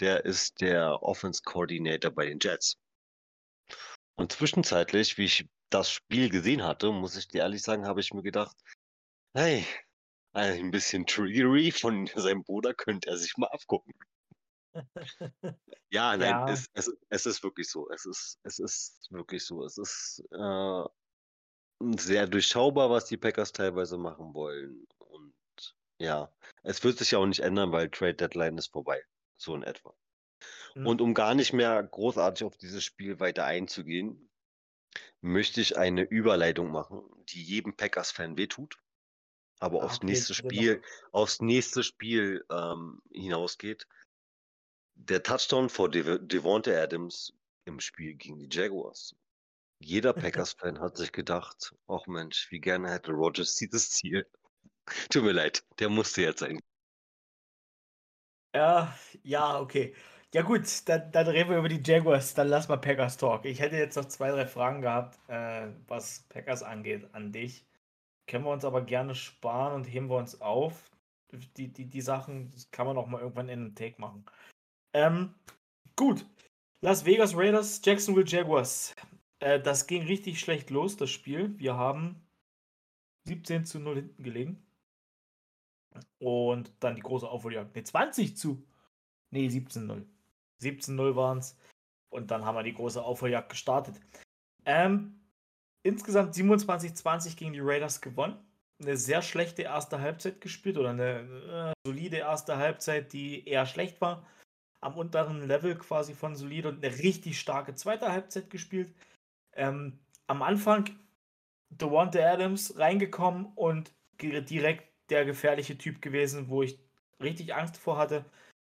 der ist der Offense Coordinator bei den Jets. Und zwischenzeitlich, wie ich das Spiel gesehen hatte, muss ich dir ehrlich sagen, habe ich mir gedacht, hey, ein bisschen Triggery von seinem Bruder könnte er sich mal abgucken. Ja, nein, Ja, es, es, es ist wirklich so. Es ist, es ist wirklich so. Es ist äh, sehr durchschaubar, was die Packers teilweise machen wollen. Und ja, es wird sich ja auch nicht ändern, weil Trade Deadline ist vorbei. So in etwa. hm, Und um gar nicht mehr großartig auf dieses Spiel weiter einzugehen, möchte ich eine Überleitung machen, die jedem Packers-Fan wehtut, aber ah, aufs okay, nächste. Spiel, aufs nächste Spiel ähm, hinausgeht. Der Touchdown vor Dev Devonta Adams im Spiel gegen die Jaguars. Jeder Packers-Fan hat sich gedacht, ach Mensch, wie gerne hätte Rogers dieses Ziel. Tut mir leid, der musste jetzt sein. Ja, ja, okay. Ja gut, dann, dann reden wir über die Jaguars, dann lass mal Packers Talk. Ich hätte jetzt noch zwei, drei Fragen gehabt, äh, was Packers angeht, an dich. Können wir uns aber gerne sparen und heben wir uns auf. Die, die, die Sachen kann man auch mal irgendwann in einem Take machen. Ähm, gut. Las Vegas Raiders, Jacksonville Jaguars. Äh, das ging richtig schlecht los, das Spiel. Wir haben 17 zu 0 hinten gelegen. Und dann die große Aufholjagd. Ne, 20 zu. Ne, 17-0. 17-0 waren es. Und dann haben wir die große Aufholjagd gestartet. Ähm, insgesamt 27-20 gegen die Raiders gewonnen. Eine sehr schlechte erste Halbzeit gespielt oder eine äh, solide erste Halbzeit, die eher schlecht war. Am unteren Level quasi von solide und eine richtig starke zweite Halbzeit gespielt. Ähm, am Anfang Devonta Adams reingekommen und direkt der gefährliche Typ gewesen, wo ich richtig Angst vor hatte.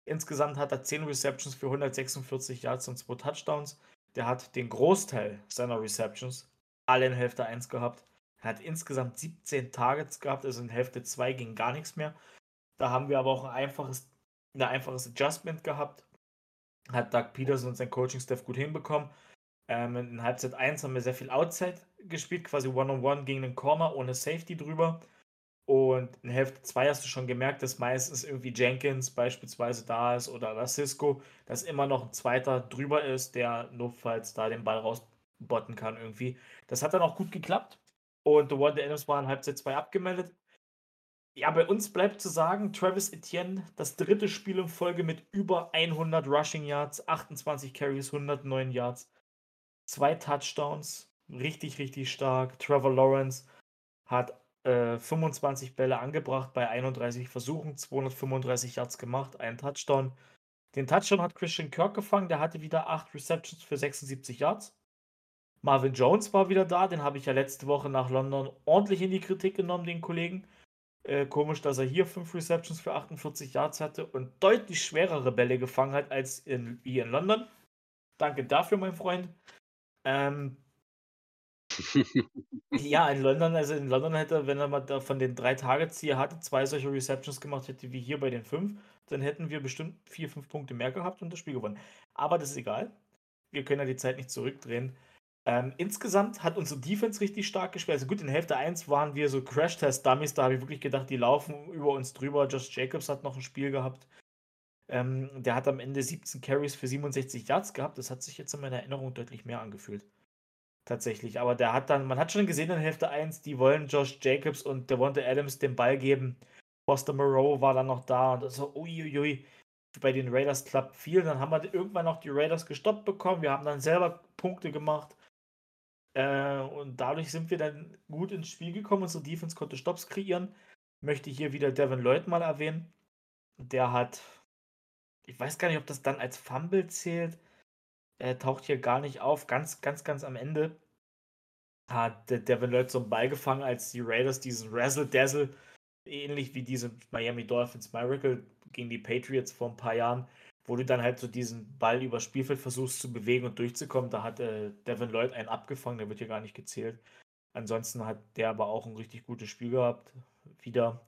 Insgesamt hat er 10 Receptions für 146 Yards und 2 Touchdowns. Der hat den Großteil seiner Receptions alle in Hälfte 1 gehabt. Er hat insgesamt 17 Targets gehabt, also in Hälfte 2 ging gar nichts mehr. Da haben wir aber auch ein einfaches, ein einfaches Adjustment gehabt. Hat Doug Peterson und sein Coaching-Staff gut hinbekommen. Ähm, in Halbzeit 1 haben wir sehr viel Outside gespielt, quasi One-on-One -on -one gegen den Corner ohne Safety drüber. Und in Hälfte 2 hast du schon gemerkt, dass meistens irgendwie Jenkins beispielsweise da ist oder das Cisco, dass immer noch ein zweiter drüber ist, der notfalls da den Ball rausbotten kann irgendwie. Das hat dann auch gut geklappt. Und The Wonder Adams war in Halbzeit 2 abgemeldet. Ja, bei uns bleibt zu sagen, Travis Etienne, das dritte Spiel in Folge mit über 100 Rushing Yards, 28 Carries, 109 Yards, zwei Touchdowns, richtig, richtig stark. Trevor Lawrence hat äh, 25 Bälle angebracht bei 31 Versuchen, 235 Yards gemacht, einen Touchdown. Den Touchdown hat Christian Kirk gefangen, der hatte wieder 8 Receptions für 76 Yards. Marvin Jones war wieder da, den habe ich ja letzte Woche nach London ordentlich in die Kritik genommen, den Kollegen. Äh, komisch, dass er hier 5 Receptions für 48 Yards hatte und deutlich schwerere Bälle gefangen hat als in, wie in London. Danke dafür, mein Freund. Ähm, ja, in London, also in London hätte, wenn er mal da von den drei Targets, die er hatte, zwei solche Receptions gemacht hätte wie hier bei den fünf, dann hätten wir bestimmt vier, fünf Punkte mehr gehabt und das Spiel gewonnen. Aber das ist egal. Wir können ja die Zeit nicht zurückdrehen. Ähm, insgesamt hat unsere Defense richtig stark gespielt. Also gut, in Hälfte 1 waren wir so Crash-Test-Dummies, da habe ich wirklich gedacht, die laufen über uns drüber. Josh Jacobs hat noch ein Spiel gehabt. Ähm, der hat am Ende 17 Carries für 67 Yards gehabt. Das hat sich jetzt in meiner Erinnerung deutlich mehr angefühlt. Tatsächlich. Aber der hat dann, man hat schon gesehen in Hälfte 1, die wollen Josh Jacobs und Devonta Adams den Ball geben. Foster Moreau war dann noch da und so, uiuiui, bei den Raiders klappt viel. Dann haben wir irgendwann noch die Raiders gestoppt bekommen. Wir haben dann selber Punkte gemacht. Äh, und dadurch sind wir dann gut ins Spiel gekommen. Unsere Defense konnte Stops kreieren. Möchte hier wieder Devin Lloyd mal erwähnen. Der hat, ich weiß gar nicht, ob das dann als Fumble zählt. Er taucht hier gar nicht auf. Ganz, ganz, ganz am Ende hat Devin Lloyd so einen Ball gefangen, als die Raiders diesen Razzle-Dazzle, ähnlich wie diese Miami Dolphins Miracle gegen die Patriots vor ein paar Jahren, wo du dann halt so diesen Ball übers Spielfeld versuchst zu bewegen und durchzukommen. Da hat äh, Devin Lloyd einen abgefangen, der wird hier gar nicht gezählt. Ansonsten hat der aber auch ein richtig gutes Spiel gehabt. Wieder.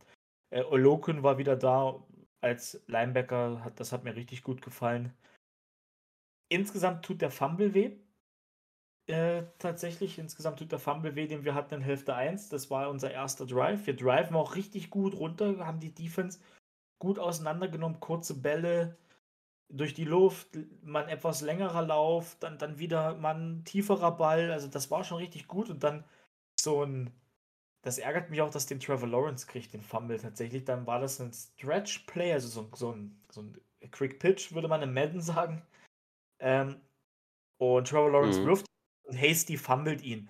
Äh, Olokun war wieder da als Linebacker, hat, das hat mir richtig gut gefallen. Insgesamt tut der Fumble weh. äh, tatsächlich. Insgesamt tut der Fumble weh, den wir hatten in Hälfte 1. Das war unser erster Drive. Wir driven auch richtig gut runter, haben die Defense gut auseinandergenommen, kurze Bälle durch die Luft, mal ein etwas längerer Lauf, dann, dann wieder mal ein tieferer Ball. Also das war schon richtig gut und dann so ein. Das ärgert mich auch, dass den Trevor Lawrence kriegt, den Fumble tatsächlich. Dann war das ein Stretch Play, also so, so, ein, so ein Quick Pitch, würde man im Madden sagen. Ähm, und Trevor Lawrence mhm. wirft und Hasty fummelt ihn.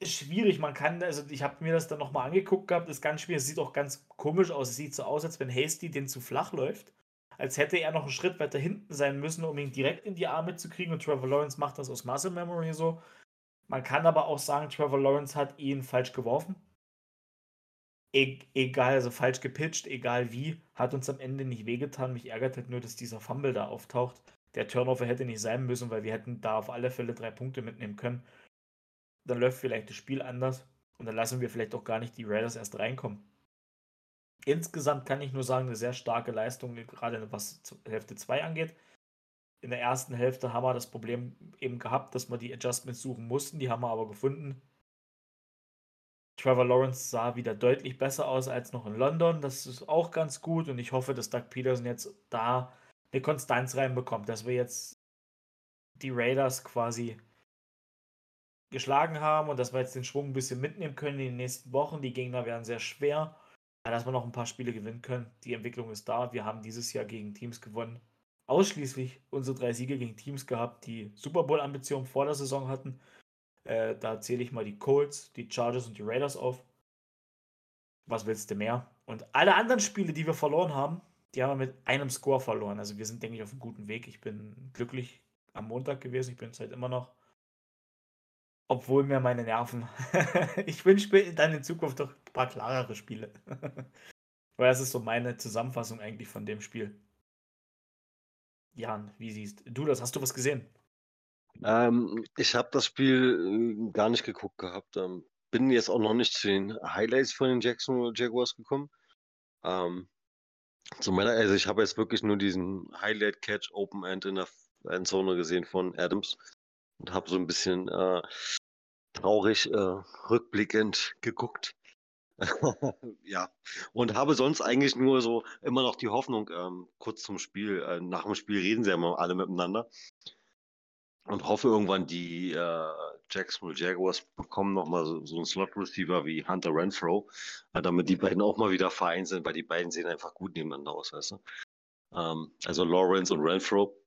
Ist schwierig, man kann, also ich habe mir das dann nochmal angeguckt gehabt, ist ganz schwierig, es sieht auch ganz komisch aus. Es sieht so aus, als wenn Hasty den zu flach läuft. Als hätte er noch einen Schritt weiter hinten sein müssen, um ihn direkt in die Arme zu kriegen. Und Trevor Lawrence macht das aus Muscle Memory so. Man kann aber auch sagen, Trevor Lawrence hat ihn falsch geworfen. E egal, also falsch gepitcht, egal wie, hat uns am Ende nicht wehgetan. Mich ärgert halt nur, dass dieser Fumble da auftaucht. Der Turnover hätte nicht sein müssen, weil wir hätten da auf alle Fälle drei Punkte mitnehmen können. Dann läuft vielleicht das Spiel anders und dann lassen wir vielleicht auch gar nicht die Raiders erst reinkommen. Insgesamt kann ich nur sagen, eine sehr starke Leistung, gerade was Hälfte 2 angeht. In der ersten Hälfte haben wir das Problem eben gehabt, dass wir die Adjustments suchen mussten. Die haben wir aber gefunden. Trevor Lawrence sah wieder deutlich besser aus als noch in London. Das ist auch ganz gut und ich hoffe, dass Doug Peterson jetzt da eine Konstanz reinbekommt, dass wir jetzt die Raiders quasi geschlagen haben und dass wir jetzt den Schwung ein bisschen mitnehmen können in den nächsten Wochen. Die Gegner werden sehr schwer, aber dass wir noch ein paar Spiele gewinnen können. Die Entwicklung ist da. Wir haben dieses Jahr gegen Teams gewonnen. Ausschließlich unsere drei Siege gegen Teams gehabt, die Super Bowl-Ambitionen vor der Saison hatten. Äh, da zähle ich mal die Colts, die Chargers und die Raiders auf. Was willst du mehr? Und alle anderen Spiele, die wir verloren haben, die haben wir mit einem Score verloren. Also wir sind, denke ich, auf einem guten Weg. Ich bin glücklich am Montag gewesen. Ich bin es halt immer noch. Obwohl mir meine Nerven. ich wünsche mir dann in Zukunft doch ein paar klarere Spiele. Weil das ist so meine Zusammenfassung eigentlich von dem Spiel. Jan, wie siehst du das? Hast du was gesehen? Ähm, ich habe das Spiel äh, gar nicht geguckt gehabt. Ähm, bin jetzt auch noch nicht zu den Highlights von den Jacksonville Jaguars gekommen. Ähm, zu meiner, also ich habe jetzt wirklich nur diesen Highlight Catch Open End in der Endzone gesehen von Adams und habe so ein bisschen äh, traurig äh, rückblickend geguckt. ja, und habe sonst eigentlich nur so immer noch die Hoffnung, ähm, kurz zum Spiel, äh, nach dem Spiel reden sie ja immer alle miteinander und hoffe irgendwann, die äh, Jacksonville Jaguars bekommen nochmal so, so einen Slot-Receiver wie Hunter Renfro, äh, damit die beiden auch mal wieder vereint sind, weil die beiden sehen einfach gut nebeneinander aus, weißt du? Ähm, also Lawrence und Renfro,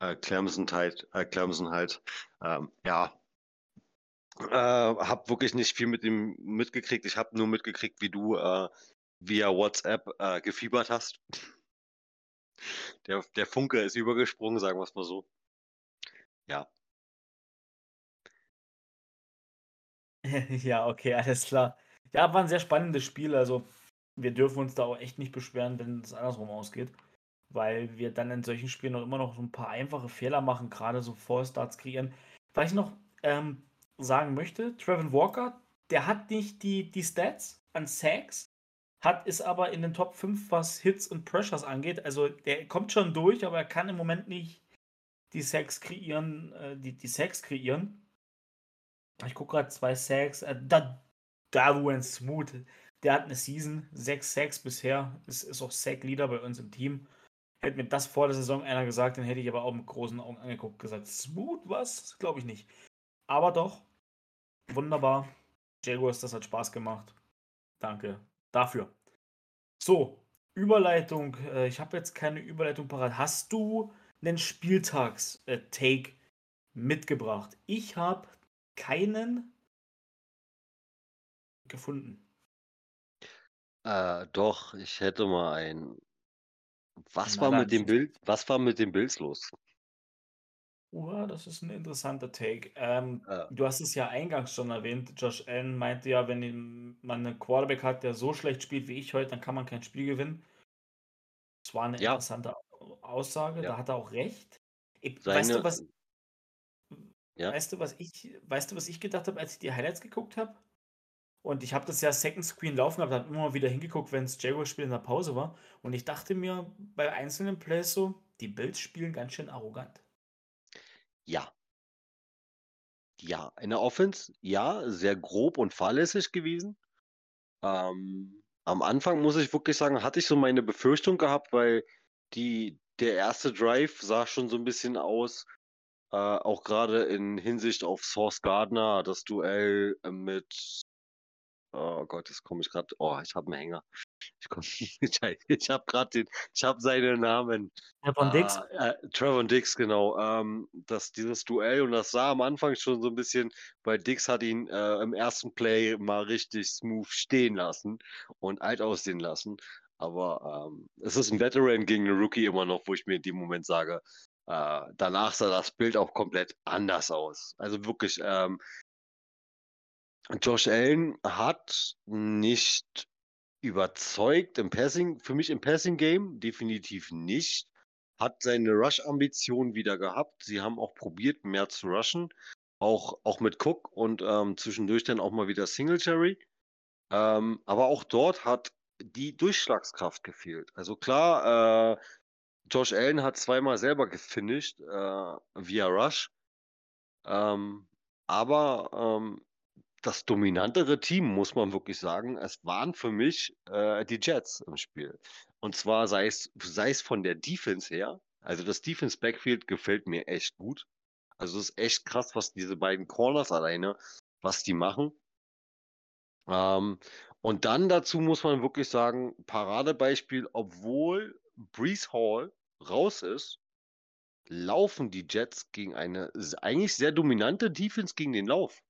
äh, Clemson halt, äh, Clemson halt, ähm, ja, äh, hab wirklich nicht viel mit ihm mitgekriegt. Ich habe nur mitgekriegt, wie du äh, via WhatsApp äh, gefiebert hast. Der, der Funke ist übergesprungen, sagen wir es mal so. Ja. Ja, okay, alles klar. Ja, war ein sehr spannendes Spiel. Also, wir dürfen uns da auch echt nicht beschweren, wenn es andersrum ausgeht. Weil wir dann in solchen Spielen noch immer noch so ein paar einfache Fehler machen, gerade so Vorstarts kreieren. Was ich noch ähm, sagen möchte, Trevin Walker, der hat nicht die, die Stats an Sacks, hat ist aber in den Top 5, was Hits und Pressures angeht. Also der kommt schon durch, aber er kann im Moment nicht die Sacks kreieren, äh, die, die Sacks kreieren. Ich gucke gerade zwei Sacks. Äh, da, Darwin Smooth, der hat eine Season, sechs Sacks bisher, ist, ist auch Sack-Leader bei uns im Team. Hätte mir das vor der Saison einer gesagt, dann hätte ich aber auch mit großen Augen angeguckt gesagt, Smooth, was? Glaube ich nicht. Aber doch, wunderbar. Jaguars, das hat Spaß gemacht. Danke dafür. So, Überleitung. Äh, ich habe jetzt keine Überleitung parat. Hast du einen Spieltags-Take mitgebracht. Ich habe keinen gefunden. Äh, doch, ich hätte mal ein. Was Na, war mit dem Bild? Was war mit dem Bills los? Uh, das ist ein interessanter Take. Ähm, ja. Du hast es ja eingangs schon erwähnt. Josh Allen meinte ja, wenn man einen Quarterback hat, der so schlecht spielt wie ich heute, dann kann man kein Spiel gewinnen. Das war eine ja. interessante Aussage, Ja. da hat er auch recht. Ich, weißt du, was, weißt du, was ich, weißt du, was ich gedacht habe, als ich die Highlights geguckt habe? Und ich habe das ja Second Screen laufen gehabt, habe immer mal wieder hingeguckt, wenn das Jaguars-Spiel in der Pause war. Und ich dachte mir bei einzelnen Plays so, die Bills spielen ganz schön arrogant. Ja. Ja, in der Offense, ja, sehr grob und fahrlässig gewesen. Ähm, am Anfang muss ich wirklich sagen, hatte ich so meine Befürchtung gehabt, weil die, der erste Drive sah schon so ein bisschen aus, äh, auch gerade in Hinsicht auf Source Gardner, das Duell mit, oh Gott, jetzt komme ich gerade, oh, ich habe einen Hänger. Ich, komm, ich habe gerade den, ich habe seinen Namen. Trevor Dix? Äh, Trevor Dix, genau. Ähm, das, dieses Duell und das sah am Anfang schon so ein bisschen, weil Dix hat ihn äh, im ersten Play mal richtig smooth stehen lassen und alt aussehen lassen. Aber ähm, es ist ein Veteran gegen einen Rookie immer noch, wo ich mir in dem Moment sage, äh, danach sah das Bild auch komplett anders aus. Also wirklich, ähm, Josh Allen hat nicht überzeugt im Passing, für mich im Passing-Game definitiv nicht. Hat seine Rush-Ambition wieder gehabt. Sie haben auch probiert, mehr zu rushen. Auch, auch mit Cook und ähm, zwischendurch dann auch mal wieder Singletary. Ähm, aber auch dort hat die Durchschlagskraft gefehlt. Also klar, äh, Josh Allen hat zweimal selber gefinisht äh, via Rush. Ähm, aber ähm, das dominantere Team, muss man wirklich sagen. Es waren für mich äh, die Jets im Spiel. Und zwar sei es, sei es von der Defense her. Also das Defense Backfield gefällt mir echt gut. Also es ist echt krass, was diese beiden Corners alleine, was die machen. Ähm, und dann dazu muss man wirklich sagen, Paradebeispiel, obwohl Brees Hall raus ist, laufen die Jets gegen eine eigentlich sehr dominante Defense gegen den Lauf.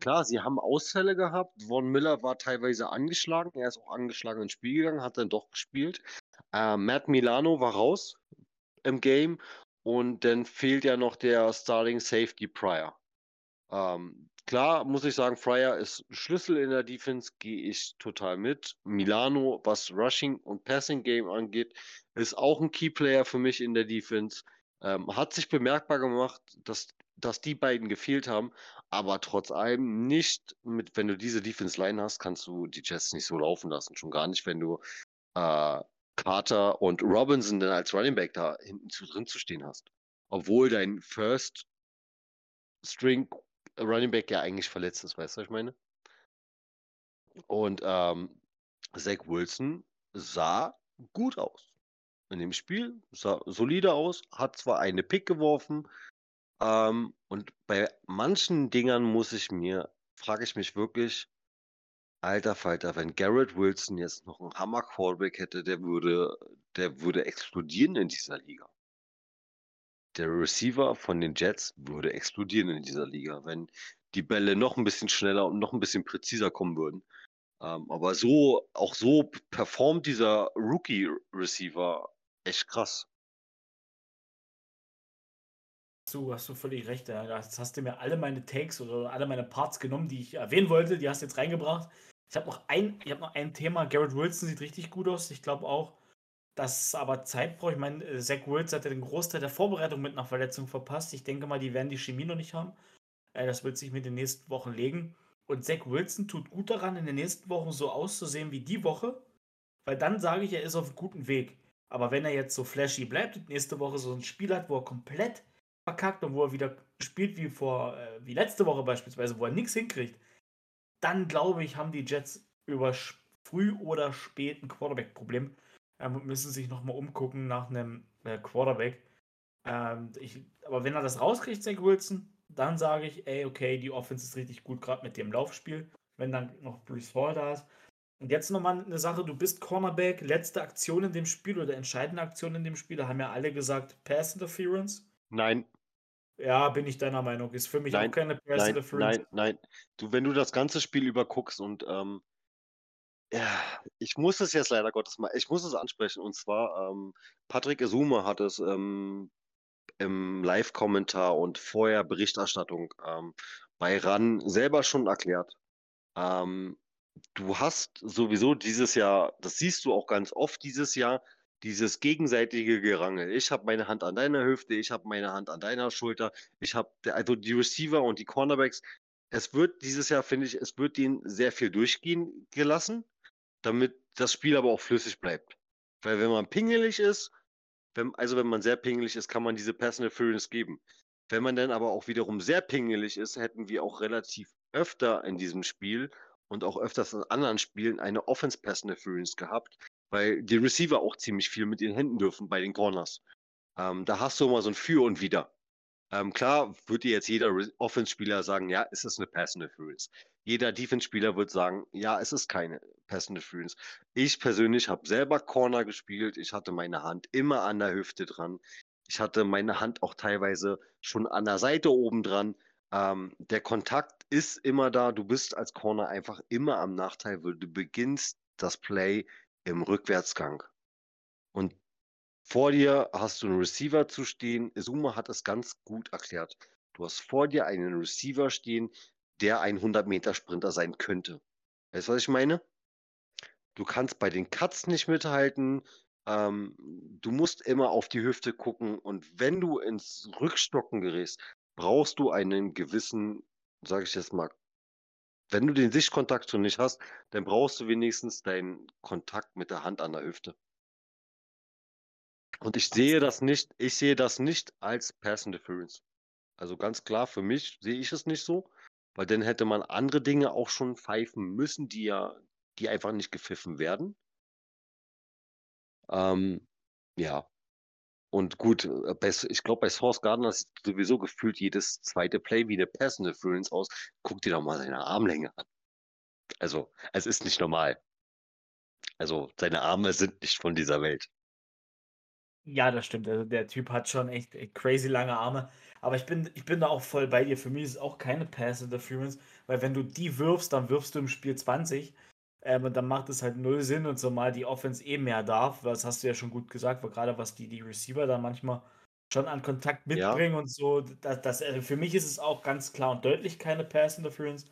Klar, sie haben Ausfälle gehabt. Von Miller war teilweise angeschlagen. Er ist auch angeschlagen ins Spiel gegangen, hat dann doch gespielt. Äh, Matt Milano war raus im Game und dann fehlt ja noch der Starting Safety Pryor. Ähm, klar muss ich sagen, Fryer ist Schlüssel in der Defense, gehe ich total mit. Milano, was Rushing und Passing Game angeht, ist auch ein Key Player für mich in der Defense. Ähm, hat sich bemerkbar gemacht, dass, dass die beiden gefehlt haben, aber trotz allem nicht mit, wenn du diese Defense Line hast, kannst du die Jets nicht so laufen lassen. Schon gar nicht, wenn du äh, Carter und Robinson dann als Running Back da hinten zu drin zu stehen hast. Obwohl dein First String Running Back ja eigentlich verletzt ist, weißt du, was ich meine? Und ähm, Zach Wilson sah gut aus in dem Spiel, sah solide aus, hat zwar eine Pick geworfen, ähm, und bei manchen Dingern muss ich mir, frage ich mich wirklich, alter Falter, wenn Garrett Wilson jetzt noch einen Hammer Quarterback hätte, der würde, der würde explodieren in dieser Liga. Der Receiver von den Jets würde explodieren in dieser Liga, wenn die Bälle noch ein bisschen schneller und noch ein bisschen präziser kommen würden. Ähm, aber so, auch so performt dieser Rookie-Receiver echt krass du, hast du völlig recht. Jetzt hast du mir alle meine Takes oder alle meine Parts genommen, die ich erwähnen wollte, die hast du jetzt reingebracht. Ich habe noch ein, noch ein Thema. Garrett Wilson sieht richtig gut aus. Ich glaube auch, dass aber Zeit braucht. Ich meine, äh, Zach Wilson hat ja den Großteil der Vorbereitung mit einer Verletzung verpasst. Ich denke mal, die werden die Chemie noch nicht haben. Äh, das wird sich mit den nächsten Wochen legen. Und Zach Wilson tut gut daran, in den nächsten Wochen so auszusehen wie die Woche. Weil dann sage ich, er ist auf einem guten Weg. Aber wenn er jetzt so flashy bleibt und nächste Woche so ein Spiel hat, wo er komplett verkackt und wo er wieder spielt wie vor, äh, wie letzte Woche beispielsweise, wo er nichts hinkriegt, dann glaube ich, haben die Jets über früh oder spät ein Quarterback-Problem ähm, und müssen sich nochmal umgucken nach einem äh, Quarterback. Ähm, ich, aber wenn er das rauskriegt, Zach Wilson, dann sage ich, ey, okay, die Offense ist richtig gut, gerade mit dem Laufspiel. Wenn dann noch Bruce Hall da ist. Und jetzt nochmal eine Sache, du bist Cornerback, letzte Aktion in dem Spiel oder entscheidende Aktion in dem Spiel, da haben ja alle gesagt, Pass Interference. Nein. Ja, bin ich deiner Meinung. Ist für mich nein, auch keine Press nein, Interference. Nein, nein. Du, wenn du das ganze Spiel über guckst und ähm, ja, ich muss es jetzt leider Gottes mal, ich muss es ansprechen. Und zwar, ähm, Patrick Azuma hat es ähm, im Live-Kommentar und vorher Berichterstattung ähm, bei RAN selber schon erklärt. Ähm, du hast sowieso dieses Jahr, das siehst du auch ganz oft dieses Jahr, dieses gegenseitige Gerangel. Ich habe meine Hand an deiner Hüfte, ich habe meine Hand an deiner Schulter. Ich habe, also die Receiver und die Cornerbacks. Es wird dieses Jahr, finde ich, es wird ihnen sehr viel durchgehen gelassen, damit das Spiel aber auch flüssig bleibt. Weil wenn man pingelig ist, wenn, also wenn man sehr pingelig ist, kann man diese Pass Interference geben. Wenn man dann aber auch wiederum sehr pingelig ist, hätten wir auch relativ öfter in diesem Spiel und auch öfters in anderen Spielen eine Offense Pass Interference gehabt, weil die Receiver auch ziemlich viel mit den Händen dürfen bei den Corners. Ähm, da hast du immer so ein Für und Wider. Ähm, klar würde jetzt jeder Offense-Spieler sagen, ja, es ist eine Pass Interference. Jeder Defense-Spieler wird sagen, ja, es ist keine Pass Interference. Ich persönlich habe selber Corner gespielt. Ich hatte meine Hand immer an der Hüfte dran. Ich hatte meine Hand auch teilweise schon an der Seite oben dran. Ähm, der Kontakt ist immer da. Du bist als Corner einfach immer am Nachteil, weil du beginnst das Play im Rückwärtsgang. Und vor dir hast du einen Receiver zu stehen. Zuma hat es ganz gut erklärt. Du hast vor dir einen Receiver stehen, der ein 100-Meter-Sprinter sein könnte. Weißt du, was ich meine? Du kannst bei den Cuts nicht mithalten. Ähm, du musst immer auf die Hüfte gucken. Und wenn du ins Rückstocken gerätst, brauchst du einen gewissen, sage ich jetzt mal, wenn du den Sichtkontakt schon nicht hast, dann brauchst du wenigstens deinen Kontakt mit der Hand an der Hüfte. Und ich sehe das nicht, ich sehe das nicht als Pass Interference. Also ganz klar, für mich sehe ich es nicht so, weil dann hätte man andere Dinge auch schon pfeifen müssen, die ja, die einfach nicht gepfiffen werden. Ähm, ja. Und gut, äh, bei, ich glaube, bei Source Gardner sieht sowieso gefühlt jedes zweite Play wie eine Pass Interference aus. Guck dir doch mal seine Armlänge an. Also, es ist nicht normal. Also, seine Arme sind nicht von dieser Welt. Ja, das stimmt. Also der Typ hat schon echt, echt crazy lange Arme. Aber ich bin, ich bin da auch voll bei dir. Für mich ist es auch keine Pass Interference, weil wenn du die wirfst, dann wirfst du im Spiel 20. Ähm, und dann macht es halt null Sinn und zumal die Offense eh mehr darf. Das hast du ja schon gut gesagt, weil gerade was die, die Receiver da manchmal schon an Kontakt mitbringen ja. und so. Das, das, also für mich ist es auch ganz klar und deutlich keine Pass Interference.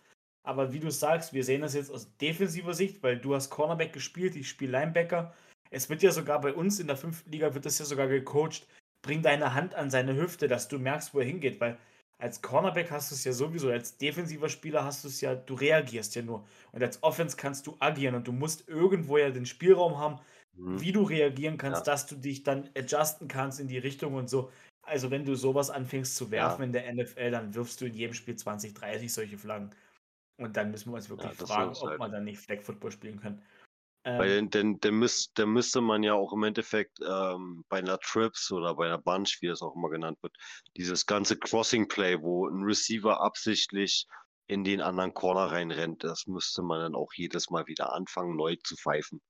Aber wie du sagst, wir sehen das jetzt aus defensiver Sicht, weil du hast Cornerback gespielt, ich spiele Linebacker. Es wird ja sogar bei uns in der fünften Liga wird das ja sogar gecoacht. Bring deine Hand an seine Hüfte, dass du merkst, wo er hingeht, weil als Cornerback hast du es ja sowieso, als defensiver Spieler hast du es ja, du reagierst ja nur. Und als Offense kannst du agieren und du musst irgendwo ja den Spielraum haben, mhm. wie du reagieren kannst, ja. dass du dich dann adjusten kannst in die Richtung und so. Also wenn du sowas anfängst zu werfen ja. in der NFL, dann wirfst du in jedem Spiel 20, 30 solche Flaggen. Und dann müssen wir uns wirklich ja, fragen, ob halt. man dann nicht Flag Football spielen kann. Ähm, Weil dann, dann, müß, dann müsste man ja auch im Endeffekt ähm, bei einer Trips oder bei einer Bunch, wie es auch immer genannt wird, dieses ganze Crossing Play, wo ein Receiver absichtlich in den anderen Corner reinrennt, das müsste man dann auch jedes Mal wieder anfangen, neu zu pfeifen.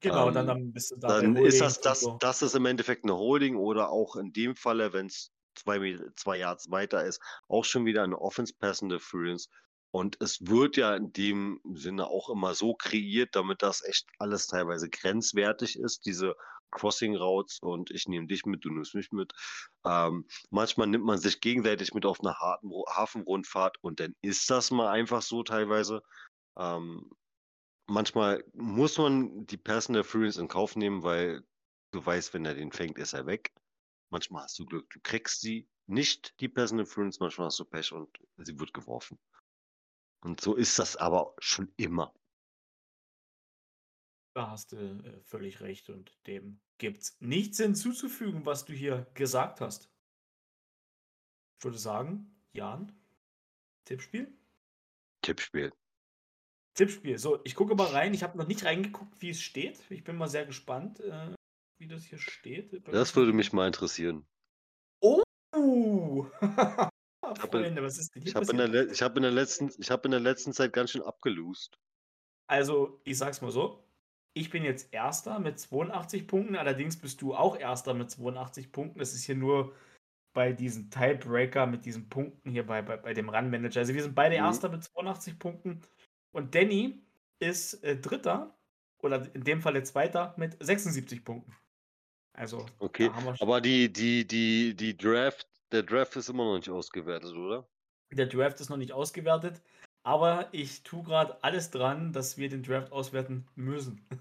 Genau, ähm, dann, dann bist du da Dann ist das, das, so. das ist im Endeffekt eine Holding oder auch in dem Falle, wenn es zwei, zwei Yards weiter ist, auch schon wieder eine Offense Pass Interference. Und es wird ja in dem Sinne auch immer so kreiert, damit das echt alles teilweise grenzwertig ist, diese Crossing Routes und ich nehme dich mit, du nimmst mich mit. Ähm, manchmal nimmt man sich gegenseitig mit auf einer harten Hafenrundfahrt und dann ist das mal einfach so teilweise. Ähm, manchmal muss man die Personal Interference in Kauf nehmen, weil du weißt, wenn er den fängt, ist er weg. Manchmal hast du Glück, du kriegst sie nicht, die Personal Interference, manchmal hast du Pech und sie wird geworfen. Und so ist das aber schon immer. Da hast du äh, völlig recht und dem gibt's nichts hinzuzufügen, was du hier gesagt hast. Ich würde sagen, Jan, Tippspiel? Tippspiel. Tippspiel. So, ich gucke mal rein. Ich habe noch nicht reingeguckt, wie es steht. Ich bin mal sehr gespannt, äh, wie das hier steht. Das würde mich mal interessieren. Oh! Ich habe in, was ist denn ich habe in, der, ich hab in, der letzten, ich hab in der letzten Zeit ganz schön abgelost. Also, ich sag's mal so. Ich bin jetzt Erster mit 82 Punkten, allerdings bist du auch Erster mit 82 Punkten. Das ist hier nur bei diesen Tiebreaker mit diesen Punkten hier bei, bei, bei dem Run-Manager. Also wir sind beide mhm. Erster mit 82 Punkten. Und Danny ist äh, Dritter, oder in dem Fall Zweiter, mit 76 Punkten. Also, okay. Aber die, die, die, die Draft der Draft ist immer noch nicht ausgewertet, oder? Der Draft ist noch nicht ausgewertet, aber ich tue gerade alles dran, dass wir den Draft auswerten müssen.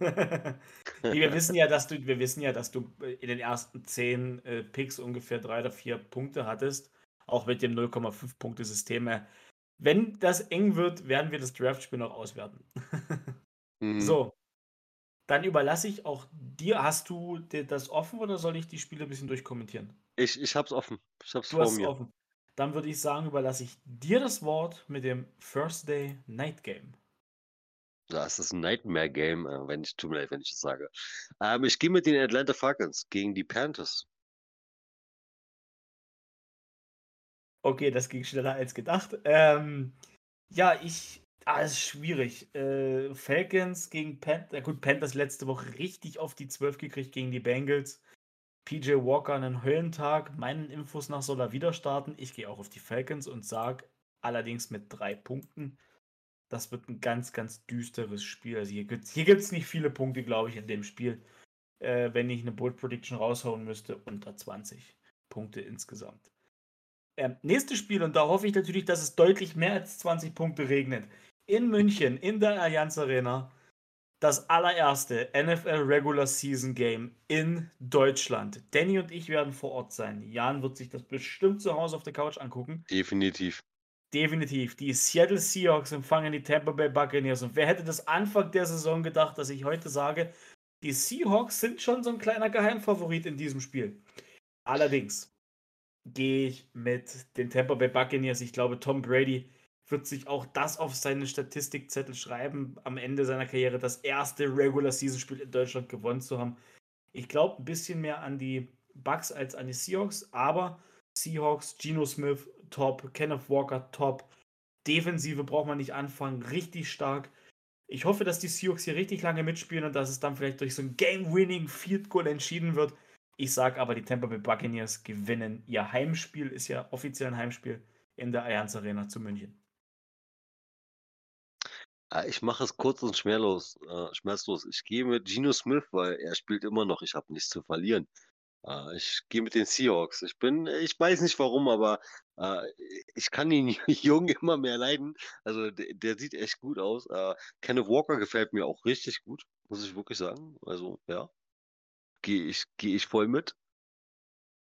wir wissen ja, dass du, wir wissen ja, dass du in den ersten zehn äh, Picks ungefähr drei oder vier Punkte hattest, auch mit dem 0,5 Punkte System. Wenn das eng wird, werden wir das Draftspiel noch auswerten. mhm. So, dann überlasse ich auch dir. Hast du das offen oder soll ich die Spiele ein bisschen durchkommentieren? Ich, ich hab's offen. Ich hab's du vor mir. Offen. Dann würde ich sagen, überlasse ich dir das Wort mit dem First Day Night Game. Das ist ein Nightmare-Game, äh, wenn ich, tut mir leid, wenn ich das sage. Ähm, ich gehe mit den Atlanta Falcons gegen die Panthers. Okay, das ging schneller als gedacht. Ähm, ja, ich. Ah, ist schwierig. Äh, Falcons gegen Panthers. Gut, Panthers letzte Woche richtig auf die 12 gekriegt gegen die Bengals. PJ Walker einen Höllentag. Meinen Infos nach soll er wieder starten. Ich gehe auch auf die Falcons und sage allerdings mit drei Punkten. Das wird ein ganz, ganz düsteres Spiel. Also hier gibt es hier gibt's nicht viele Punkte, glaube ich, in dem Spiel. Äh, wenn ich eine Bold Prediction raushauen müsste, unter 20 Punkte insgesamt. Ähm, nächstes Spiel, und da hoffe ich natürlich, dass es deutlich mehr als 20 Punkte regnet. In München, in der Allianz Arena, das allererste NFL Regular Season Game in Deutschland. Danny und ich werden vor Ort sein. Jan wird sich das bestimmt zu Hause auf der Couch angucken. Definitiv. Definitiv. Die Seattle Seahawks empfangen die Tampa Bay Buccaneers. Und wer hätte das Anfang der Saison gedacht, dass ich heute sage, die Seahawks sind schon so ein kleiner Geheimfavorit in diesem Spiel. Allerdings gehe ich mit den Tampa Bay Buccaneers. Ich glaube, Tom Brady wird sich auch das auf seine Statistikzettel schreiben, am Ende seiner Karriere das erste Regular Season Spiel in Deutschland gewonnen zu haben. Ich glaube ein bisschen mehr an die Bucks als an die Seahawks, aber Seahawks, Geno Smith, top, Kenneth Walker, top. Defensive braucht man nicht anfangen, richtig stark. Ich hoffe, dass die Seahawks hier richtig lange mitspielen und dass es dann vielleicht durch so ein Game-Winning Field Goal entschieden wird. Ich sage aber, die Tampa Bay Buccaneers gewinnen ihr Heimspiel, ist ja offiziell ein Heimspiel in der Allianz Arena zu München. Ah, ich mache es kurz und schmerzlos. Äh, schmerzlos. Ich gehe mit Geno Smith, weil er spielt immer noch. Ich habe nichts zu verlieren. Äh, ich gehe mit den Seahawks. Ich bin, ich weiß nicht warum, aber äh, ich kann den Jungen immer mehr leiden. Also der, der sieht echt gut aus. Kenneth Walker gefällt mir auch richtig gut, muss ich wirklich sagen. Also ja gehe ich, geh ich voll mit.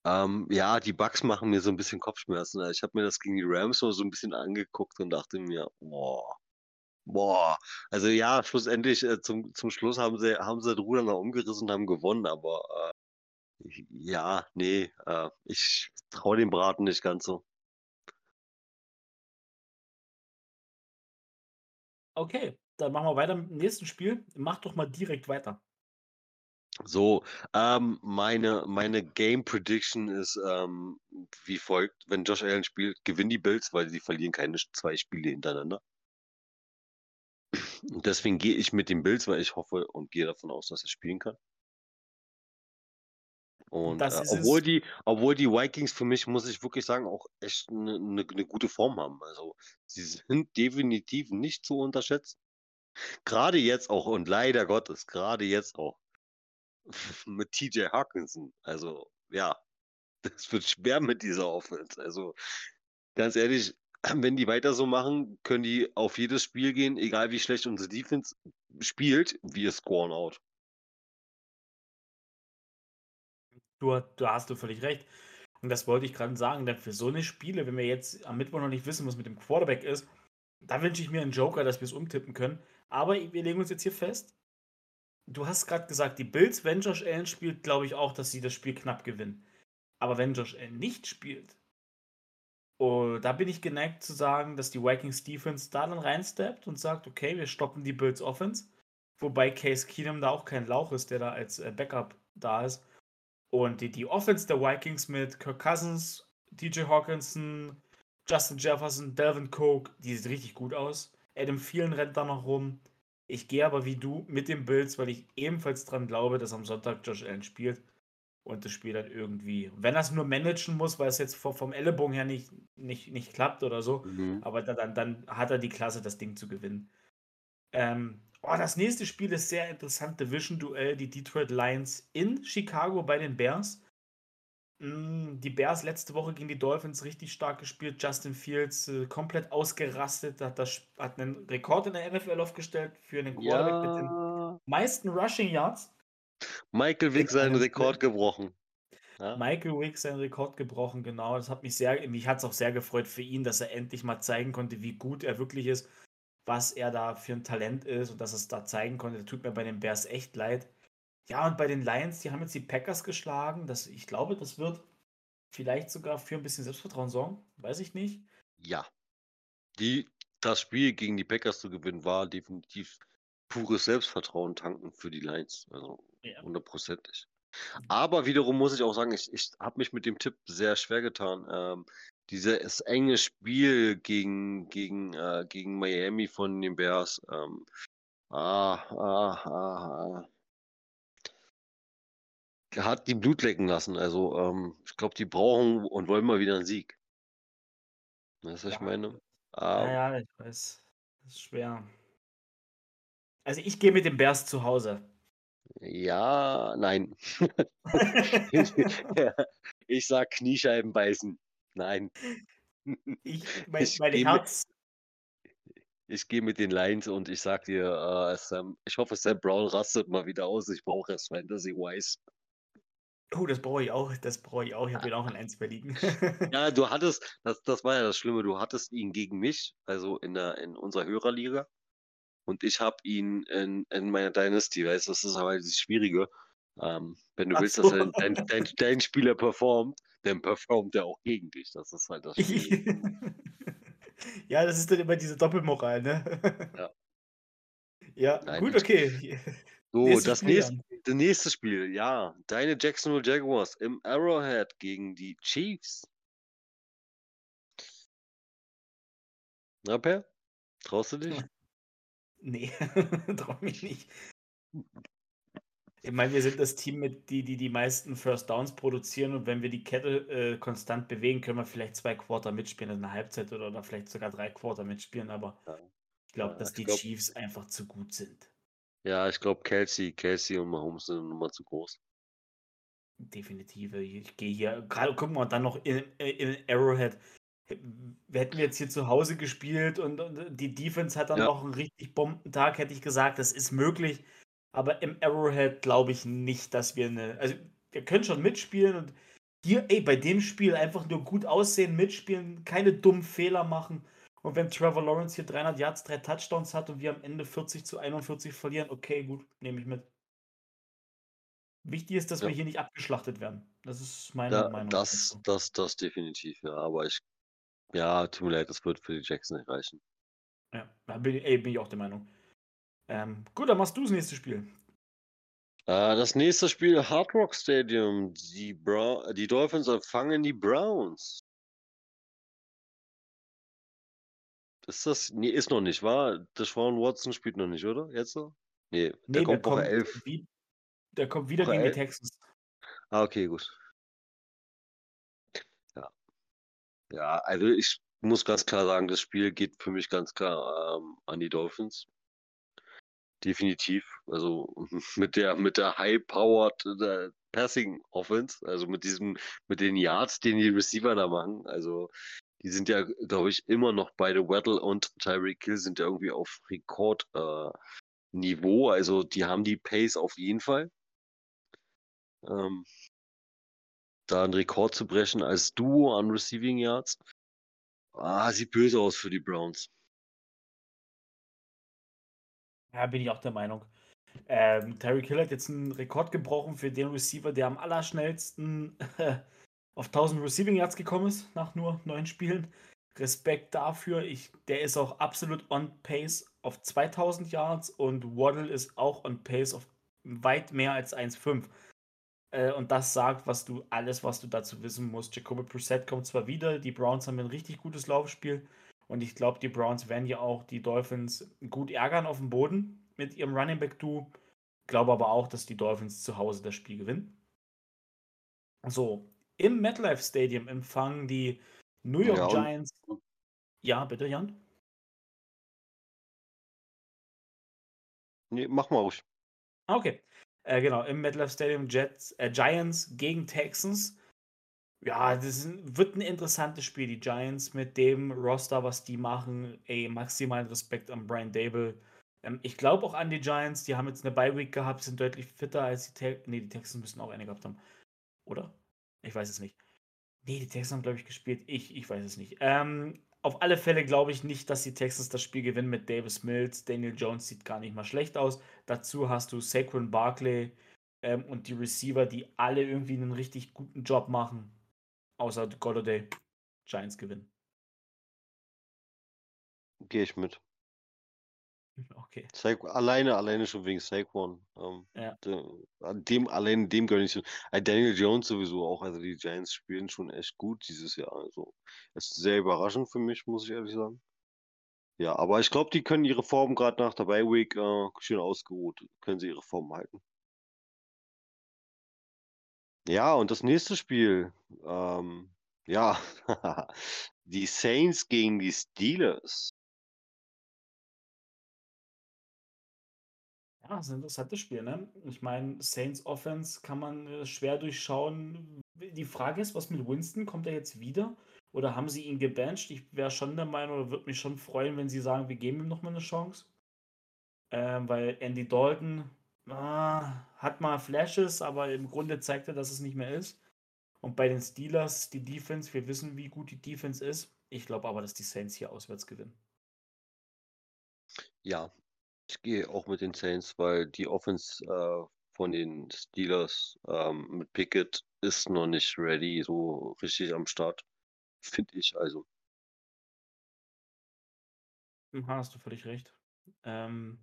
Ähm, ja, die Bugs machen mir so ein bisschen Kopfschmerzen. Ich habe mir das gegen die Rams so ein bisschen angeguckt und dachte mir, boah, boah. Also ja, schlussendlich äh, zum, zum Schluss haben sie, haben sie das Ruder noch umgerissen und haben gewonnen, aber äh, ja, nee, äh, ich traue dem Braten nicht ganz so. Okay, dann machen wir weiter mit dem nächsten Spiel. Mach doch mal direkt weiter. So, ähm, meine, meine Game Prediction ist ähm, wie folgt: Wenn Josh Allen spielt, gewinnen die Bills, weil sie verlieren keine zwei Spiele hintereinander. Und deswegen gehe ich mit den Bills, weil ich hoffe und gehe davon aus, dass er spielen kann. Und äh, obwohl, die, obwohl die Vikings für mich, muss ich wirklich sagen, auch echt eine ne, ne gute Form haben. Also sie sind definitiv nicht zu unterschätzen. Gerade jetzt auch und leider Gottes, gerade jetzt auch mit TJ Hawkinson. Also, ja, das wird schwer mit dieser Offense. Also, ganz ehrlich, wenn die weiter so machen, können die auf jedes Spiel gehen, egal wie schlecht unsere Defense spielt, wir scoren out. Du, du hast du völlig recht. Und das wollte ich gerade sagen, denn für so eine Spiele, wenn wir jetzt am Mittwoch noch nicht wissen, was mit dem Quarterback ist, da wünsche ich mir einen Joker, dass wir es umtippen können. Aber wir legen uns jetzt hier fest, du hast gerade gesagt, die Bills, wenn Josh Allen spielt, glaube ich auch, dass sie das Spiel knapp gewinnen. Aber wenn Josh Allen nicht spielt, oh, da bin ich geneigt zu sagen, dass die Vikings Defense da dann reinsteppt und sagt, okay, wir stoppen die Bills Offense. Wobei Case Keenum da auch kein Lauch ist, der da als äh, Backup da ist. Und die, die Offense der Vikings mit Kirk Cousins, DJ Hawkinson, Justin Jefferson, Delvin Cook, die sieht richtig gut aus. Adam Thielen rennt da noch rum. Ich gehe aber wie du mit den Bills, weil ich ebenfalls daran glaube, dass am Sonntag Josh Allen spielt und das Spiel dann irgendwie, wenn er es nur managen muss, weil es jetzt vom Ellenbogen her nicht, nicht, nicht klappt oder so, mhm. aber dann, dann hat er die Klasse, das Ding zu gewinnen. Ähm, oh, das nächste Spiel ist sehr interessant, Division-Duell, die Detroit Lions in Chicago bei den Bears. Mm, die Bears letzte Woche gegen die Dolphins richtig stark gespielt. Justin Fields äh, komplett ausgerastet, hat, das, hat einen Rekord in der NFL aufgestellt für einen Quarterback ja. mit den meisten Rushing Yards. Michael Vick seinen Rekord gebrochen. Ja? Michael Vick seinen Rekord gebrochen, genau. Das hat mich sehr, mich hat es auch sehr gefreut für ihn, dass er endlich mal zeigen konnte, wie gut er wirklich ist, was er da für ein Talent ist und dass er es da zeigen konnte. Das tut mir bei den Bears echt leid. Ja, und bei den Lions, die haben jetzt die Packers geschlagen. Das, ich glaube, das wird vielleicht sogar für ein bisschen Selbstvertrauen sorgen. Weiß ich nicht. Ja. Die, das Spiel gegen die Packers zu gewinnen, war definitiv pures Selbstvertrauen tanken für die Lions. Also Ja. hundertprozentig. Aber wiederum muss ich auch sagen, ich, ich habe mich mit dem Tipp sehr schwer getan. Ähm, dieses enge Spiel gegen, gegen, äh, gegen Miami von den Bears. Ähm, ah, ah, ah, ah. Hat die Blut lecken lassen. Also ähm, ich glaube, die brauchen und wollen mal wieder einen Sieg. Weißt du, was ich Ja. meine? Ja, Ähm, ja, ich weiß. Das ist schwer. Also ich gehe mit den Bears zu Hause. Ja, nein. ich sag Kniescheiben beißen. Nein. Ich, mein, Ich mein mit- Herz. Ich gehe mit den Lions und ich sag dir, äh, Sam, ich hoffe, Sam Brown rastet mal wieder aus. Ich brauche es Fantasy Wise. Oh, das brauche ich auch. Das brauche ich auch. Ich habe ihn auch in 1 verliehen. Ja, du hattest, das, das war ja das Schlimme, du hattest ihn gegen mich, also in der in unserer Hörerliga. Und ich habe ihn in, in meiner Dynasty, weißt du, das ist aber das Schwierige. Ähm, wenn du Ach willst, so. dass dein, dein, dein, Spieler performt, dann performt er auch gegen dich. Das ist halt das Schwierige. ja, das ist dann immer diese Doppelmoral, ne? Ja. Ja, Nein, gut, okay. So, Nächstes das Spiel nächste, dann. das nächste Spiel, ja. Deine Jacksonville Jaguars im Arrowhead gegen die Chiefs. Na, Per? Traust du dich? Nee, trau mich nicht. Ich meine, wir sind das Team, mit die, die die meisten First Downs produzieren und wenn wir die Kette äh, konstant bewegen, können wir vielleicht zwei Quarter mitspielen, also eine Halbzeit oder, oder vielleicht sogar drei Quarter mitspielen, aber Ja. ich glaube, Ja, dass ich die glaub- Chiefs einfach zu gut sind. Ja, ich glaube, Kelsey, Kelsey und Mahomes sind nochmal zu groß. Definitiv. Ich gehe hier, gerade gucken wir dann noch in, in Arrowhead. Wir hätten wir jetzt hier zu Hause gespielt und, und die Defense hat dann Ja. noch einen richtig Bombentag, hätte ich gesagt, das ist möglich. Aber im Arrowhead glaube ich nicht, dass wir eine. Also, wir können schon mitspielen und hier, ey, bei dem Spiel einfach nur gut aussehen, mitspielen, keine dummen Fehler machen. Und wenn Trevor Lawrence hier 300 Yards, drei Touchdowns hat und wir am Ende 40 zu 41 verlieren, okay, gut, nehme ich mit. Wichtig ist, dass Ja. wir hier nicht abgeschlachtet werden. Das ist meine Ja, Meinung. das, das, das definitiv, ja. Aber ich, ja, tut mir leid, das wird für die Jackson nicht reichen. Ja, bin, ich- ey, bin ich auch der Meinung. Ähm, gut, dann machst du das nächste Spiel. Äh, das nächste Spiel, Hard Rock Stadium. Die, Brown, die Dolphins empfangen die Browns. Ist das? Nee, ist noch nicht, war? Deshaun Watson spielt noch nicht, oder? Jetzt so? Nee, der Nee, kommt Woche 11. wie, der kommt wieder Woche gegen die elf? Texans. Ah, okay, gut. Ja. Ja, also ich muss ganz klar sagen, das Spiel geht für mich ganz klar ähm, an die Dolphins. Definitiv. Also mit der mit der high-powered äh, Passing Offense, also mit diesem, mit den Yards, den die Receiver da machen. Also die sind ja, glaube ich, immer noch beide Weddle und Tyreek Hill sind ja irgendwie auf Rekord äh. Also die haben die Pace auf jeden Fall. Ähm, da einen Rekord zu brechen als Duo an Receiving Yards. Ah, sieht böse aus für die Browns. Ja, bin ich auch der Meinung. Ähm, Terry Hill hat jetzt einen Rekord gebrochen für den Receiver, der am allerschnellsten auf 1000 Receiving Yards gekommen ist, nach nur neun Spielen. Respekt dafür. Ich, der ist auch absolut on pace auf 2000 Yards und Waddle ist auch on pace auf weit mehr als 1,5. Äh, und das sagt, was du alles, was du dazu wissen musst. Jacoby Brissett kommt zwar wieder, die Browns haben ein richtig gutes Laufspiel und ich glaube, die Browns werden ja auch die Dolphins gut ärgern auf dem Boden mit ihrem Running Back Duo. Glaube aber auch, dass die Dolphins zu Hause das Spiel gewinnen. So, im MetLife Stadium empfangen die New York Ja, Giants. Ja, bitte, Jan. Nee, mach mal ruhig. Ah, Okay. Äh, genau, im MetLife Stadium Jets, äh, Giants gegen Texans. Ja, das wird ein interessantes Spiel. Die Giants mit dem Roster, was die machen, ey, maximalen Respekt an Brian Dable. Ähm, ich glaube auch an die Giants, die haben jetzt eine Bye-Week gehabt, sind deutlich fitter als die Texans. Nee, die Texans müssen auch eine gehabt haben. Oder? Ich weiß es nicht. Nee, die Texans haben, glaube ich, gespielt. Ich, ich weiß es nicht. Ähm, auf alle Fälle glaube ich nicht, dass die Texans das Spiel gewinnen mit Davis Mills. Daniel Jones sieht gar nicht mal schlecht aus. Dazu hast du Saquon Barkley ähm, und die Receiver, die alle irgendwie einen richtig guten Job machen. außer Golladay, Giants gewinnen. Gehe ich mit. Okay. Alleine, alleine schon wegen Saquon. Ähm, Ja. dem, allein dem gönne ich schon. Äh, Daniel Jones sowieso auch. Also die Giants spielen schon echt gut dieses Jahr. Also ist sehr überraschend für mich, muss ich ehrlich sagen. Ja, aber ich glaube, die können ihre Form gerade nach der Bye Week äh, schön ausgeruht. Können sie ihre Form halten. Ja, und das nächste Spiel, ähm, ja, die Saints gegen die Steelers. Ja, ist ein interessantes Spiel, ne? Ich meine, Saints Offense kann man äh, schwer durchschauen. Die Frage ist, was mit Winston? Kommt er jetzt wieder? Oder haben sie ihn gebancht? Ich wäre schon der Meinung, oder würde mich schon freuen, wenn sie sagen, wir geben ihm nochmal eine Chance. Ähm, weil Andy Dalton ah, hat mal Flashes, aber im Grunde zeigt er, dass es nicht mehr ist. Und bei den Steelers, die Defense, wir wissen, wie gut die Defense ist. Ich glaube aber, dass die Saints hier auswärts gewinnen. Ja, ich gehe auch mit den Saints, weil die Offense äh, von den Steelers ähm, mit Pickett ist noch nicht ready, so richtig am Start, finde ich also. Hm, Hast du völlig recht. Ähm,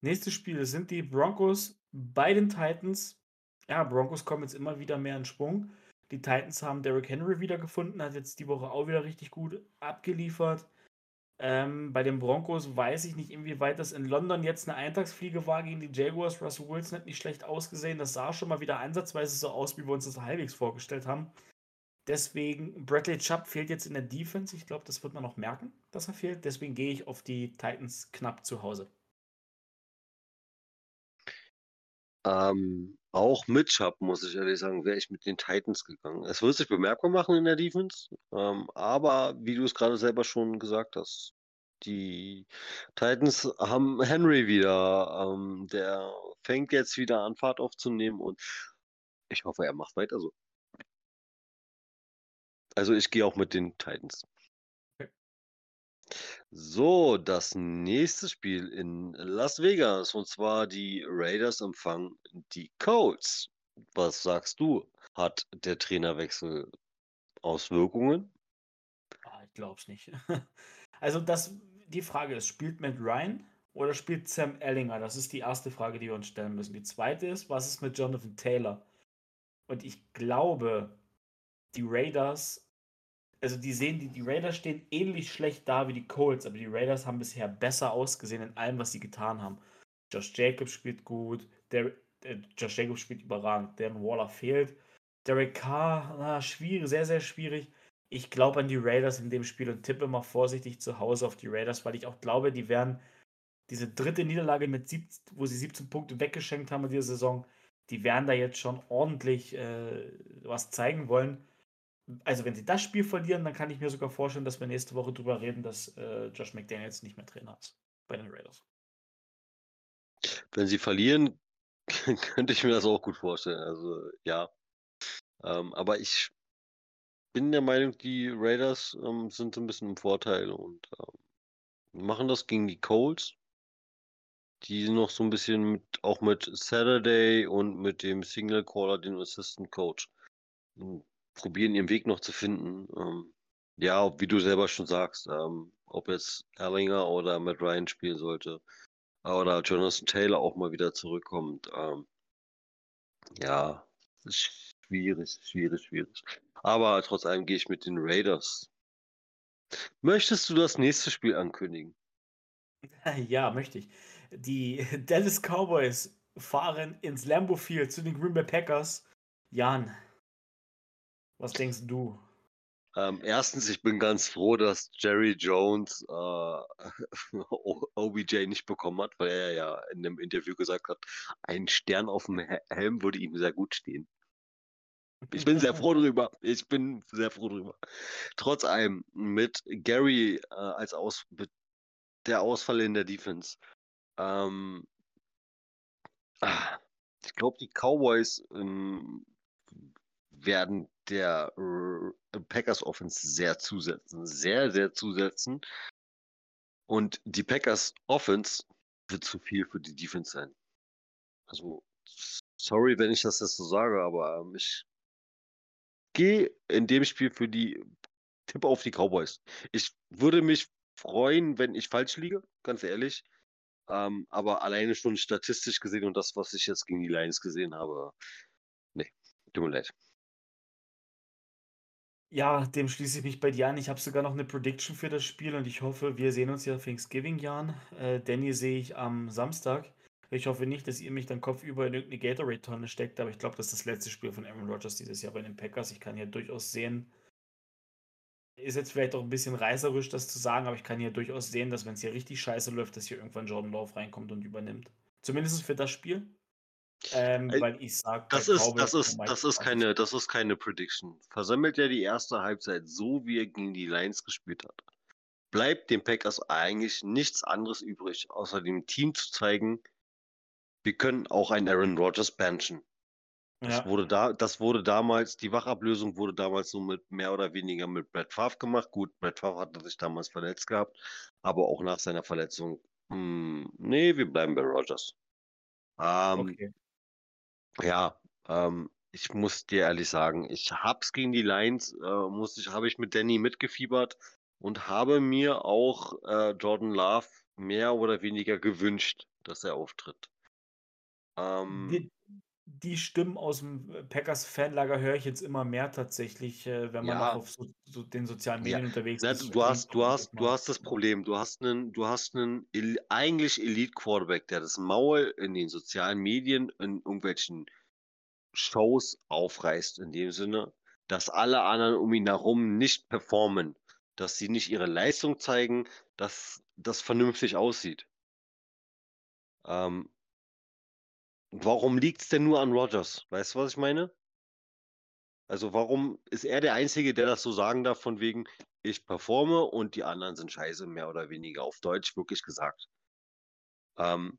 nächstes Spiel sind die Broncos bei den Titans. Ja, Broncos kommen jetzt immer wieder mehr in Schwung. Die Titans haben Derrick Henry wiedergefunden, hat jetzt die Woche auch wieder richtig gut abgeliefert. Ähm, bei den Broncos weiß ich nicht, inwieweit das in London jetzt eine Eintagsfliege war gegen die Jaguars. Russell Wilson hat nicht schlecht ausgesehen. Das sah schon mal wieder ansatzweise so aus, wie wir uns das halbwegs vorgestellt haben. Deswegen, Bradley Chubb fehlt jetzt in der Defense. Ich glaube, das wird man noch merken, dass er fehlt. Deswegen gehe ich auf die Titans knapp zu Hause. Ähm, auch mit Chubb, muss ich ehrlich sagen, wäre ich mit den Titans gegangen. Es wird sich bemerkbar machen in der Defense, ähm, aber wie du es gerade selber schon gesagt hast, die Titans haben Henry wieder. Ähm, der fängt jetzt wieder an, Fahrt aufzunehmen und ich hoffe, er macht weiter so. Also ich gehe auch mit den Titans. So, das nächste Spiel in Las Vegas und zwar die Raiders empfangen die Colts. Was sagst du? Hat der Trainerwechsel Auswirkungen? Ah, ich glaube es nicht. Also das, die Frage ist, spielt Matt Ryan oder spielt Sam Ellinger? Das ist die erste Frage, die wir uns stellen müssen. Die zweite ist, was ist mit Jonathan Taylor? Und ich glaube, die Raiders, also die sehen, die, die Raiders stehen ähnlich schlecht da wie die Colts, aber die Raiders haben bisher besser ausgesehen in allem, was sie getan haben. Josh Jacobs spielt gut, der, äh, Josh Jacobs spielt überragend, Darren Waller fehlt. Derek Carr, na, schwierig, sehr, sehr schwierig. Ich glaube an die Raiders in dem Spiel und tippe mal vorsichtig zu Hause auf die Raiders, weil ich auch glaube, die werden diese dritte Niederlage, mit 17, wo sie 17 Punkte weggeschenkt haben in dieser Saison, die werden da jetzt schon ordentlich äh, was zeigen wollen. Also wenn sie das Spiel verlieren, dann kann ich mir sogar vorstellen, dass wir nächste Woche drüber reden, dass äh, Josh McDaniels nicht mehr Trainer ist bei den Raiders. Wenn sie verlieren, könnte ich mir das auch gut vorstellen. Also ja. Ähm, aber ich bin der Meinung, die Raiders ähm, sind so ein bisschen im Vorteil und ähm, machen das gegen die Colts, die noch so ein bisschen mit, auch mit Saturday und mit dem Signal Caller, den Assistant Coach, probieren ihren Weg noch zu finden. Ähm, ja, wie du selber schon sagst, ähm, ob jetzt Erlinger oder Matt Ryan spielen sollte oder Jonathan Taylor auch mal wieder zurückkommt. Ähm, ja, ist schwierig, schwierig, schwierig. Aber trotz allem gehe ich mit den Raiders. Möchtest du das nächste Spiel ankündigen? Ja, möchte ich. Die Dallas Cowboys fahren ins Lambeau Field zu den Green Bay Packers. Jan, was denkst du? Ähm, erstens, ich bin ganz froh, dass Jerry Jones äh, OBJ nicht bekommen hat, weil er ja in einem Interview gesagt hat, ein Stern auf dem Helm würde ihm sehr gut stehen. Ich bin sehr froh drüber. Ich bin sehr froh drüber. Trotz allem mit Gary äh, als Aus der Ausfall in der Defense. Ähm, ah, ich glaube, die Cowboys ähm, werden der Packers Offense sehr zusetzen. Sehr, sehr zusetzen. Und die Packers Offense wird zu viel für die Defense sein. Also, sorry, wenn ich das jetzt so sage, aber ähm, ich gehe in dem Spiel für die Tipp auf die Cowboys. Ich würde mich freuen, wenn ich falsch liege, ganz ehrlich. Ähm, aber alleine schon statistisch gesehen und das, was ich jetzt gegen die Lions gesehen habe, nee, tut mir leid. Ja, dem schließe ich mich bei dir an. Ich habe sogar noch eine Prediction für das Spiel und ich hoffe, wir sehen uns ja Thanksgiving, Jan. Äh, Danny sehe ich am Samstag. Ich hoffe nicht, dass ihr mich dann kopfüber in irgendeine Gatorade-Tonne steckt, aber ich glaube, das ist das letzte Spiel von Aaron Rodgers dieses Jahr bei den Packers. Ich kann ja durchaus sehen, ist jetzt vielleicht auch ein bisschen reißerisch, das zu sagen, aber ich kann hier durchaus sehen, dass wenn es hier richtig scheiße läuft, dass hier irgendwann Jordan Love reinkommt und übernimmt. Zumindest für das Spiel. Ähm, weil ich sage, das ist, das ist, das ist keine, das ist keine Prediction. Versammelt er die erste Halbzeit so, wie er gegen die Lions gespielt hat, bleibt dem Packers eigentlich nichts anderes übrig, außer dem Team zu zeigen, wir können auch einen Aaron Rodgers benchen. Das, ja. wurde da, das wurde damals, die Wachablösung wurde damals so mit mehr oder weniger mit Brad Favre gemacht. Gut, Brad Favre hatte sich damals verletzt gehabt, aber auch nach seiner Verletzung, mh, hm, nee, wir bleiben bei Rodgers. Ähm, okay. Ja, ähm, ich muss dir ehrlich sagen, ich hab's gegen die Lions, äh, muss ich, habe ich mit Danny mitgefiebert und habe mir auch äh, Jordan Love mehr oder weniger gewünscht, dass er auftritt. Ähm, die, Stimmen aus dem Packers-Fanlager höre ich jetzt immer mehr tatsächlich, äh, wenn man ja, auf so, so den sozialen Medien ja. unterwegs ist. Du hast, du hast, du hast das Problem. Du hast einen, du hast einen eigentlich Elite-Quarterback, der das Maul in den sozialen Medien in irgendwelchen Shows aufreißt, in dem Sinne, dass alle anderen um ihn herum nicht performen, dass sie nicht ihre Leistung zeigen, dass das vernünftig aussieht. Ähm, warum liegt es denn nur an Rogers? Weißt du, was ich meine? Also warum ist er der Einzige, der das so sagen darf, von wegen, ich performe und die anderen sind scheiße, mehr oder weniger auf Deutsch wirklich gesagt. Ähm,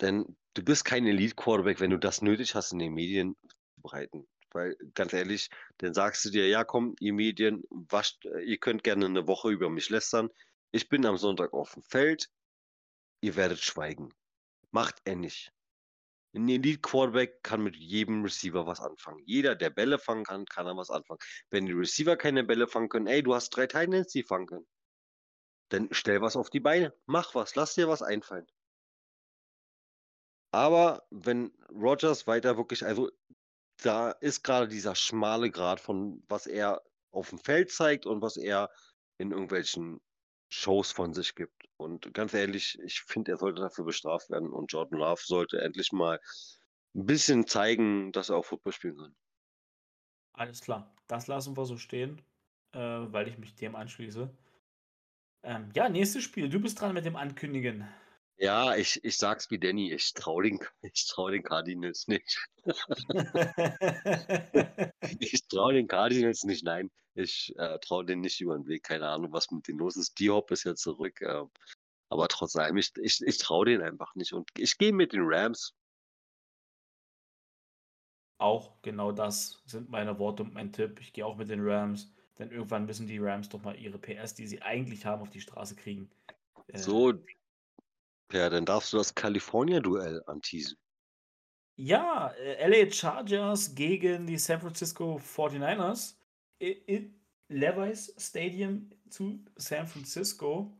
denn du bist kein Elite-Quarterback, wenn du das nötig hast, in den Medien zu breiten. Weil, ganz ehrlich, dann sagst du dir, ja komm, ihr Medien, wascht, ihr könnt gerne eine Woche über mich lästern. Ich bin am Sonntag auf dem Feld, ihr werdet schweigen. Macht er nicht. Ein Elite-Quarterback kann mit jedem Receiver was anfangen. Jeder, der Bälle fangen kann, kann er was anfangen. Wenn die Receiver keine Bälle fangen können, ey, du hast drei Titans, die fangen können. Dann stell was auf die Beine. Mach was. Lass dir was einfallen. Aber wenn Rogers weiter wirklich, also da ist gerade dieser schmale Grad von was er auf dem Feld zeigt und was er in irgendwelchen Shows von sich gibt. Und ganz ehrlich, ich finde, er sollte dafür bestraft werden und Jordan Love sollte endlich mal ein bisschen zeigen, dass er auch Football spielen kann. Alles klar, das lassen wir so stehen, äh, weil ich mich dem anschließe. Ähm, ja, nächstes Spiel. Du bist dran mit dem Ankündigen. Ja, ich, ich sag's wie Danny, ich trau den, ich trau den Cardinals nicht. ich trau den Cardinals nicht, nein. Ich äh, traue denen nicht über den Weg. Keine Ahnung, was mit denen los ist. D-Hop ist ja zurück. Äh, aber trotzdem, ich, ich, ich traue denen einfach nicht. Und ich gehe mit den Rams. Auch genau das sind meine Worte und mein Tipp. Ich gehe auch mit den Rams. Denn irgendwann müssen die Rams doch mal ihre PS, die sie eigentlich haben, auf die Straße kriegen. Äh, so, ja, dann darfst du das California-Duell anteasen. Ja, äh, LA Chargers gegen die San Francisco 49ers in Levi's Stadium zu San Francisco.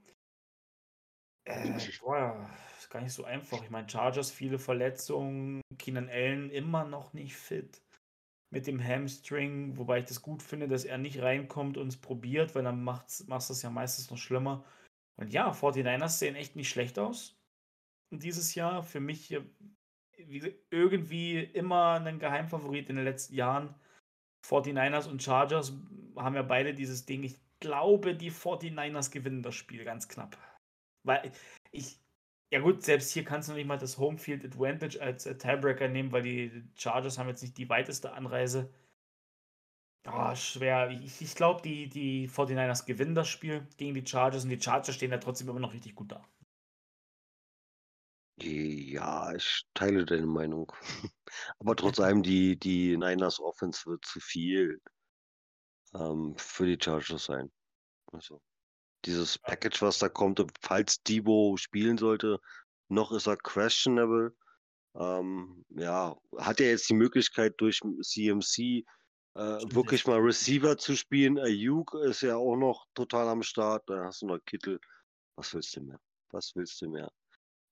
Äh, boah, ist gar nicht so einfach. Ich meine, Chargers viele Verletzungen, Keenan Allen immer noch nicht fit mit dem Hamstring, wobei ich das gut finde, dass er nicht reinkommt und es probiert, weil dann macht es das ja meistens noch schlimmer. Und ja, 49ers sehen echt nicht schlecht aus dieses Jahr. Für mich wie, irgendwie immer ein Geheimfavorit in den letzten Jahren. 49ers und Chargers haben ja beide dieses Ding. Ich glaube, die 49ers gewinnen das Spiel ganz knapp. Weil ich, ja gut, selbst hier kannst du nicht mal das Homefield Advantage als äh, Tiebreaker nehmen, weil die Chargers haben jetzt nicht die weiteste Anreise. Oh, schwer. Ich, ich glaube, die, die 49ers gewinnen das Spiel gegen die Chargers und die Chargers stehen ja trotzdem immer noch richtig gut da. Ja, ich teile deine Meinung. Aber trotz allem, die, die Niners Offense wird zu viel ähm, für die Chargers sein. Also, dieses Package, was da kommt, falls Debo spielen sollte, noch ist er questionable. Ähm, ja, hat er jetzt die Möglichkeit durch CMC äh, wirklich mal Receiver zu spielen. Ayuk ist ja auch noch total am Start. Da hast du noch Kittel. Was willst du mehr? Was willst du mehr?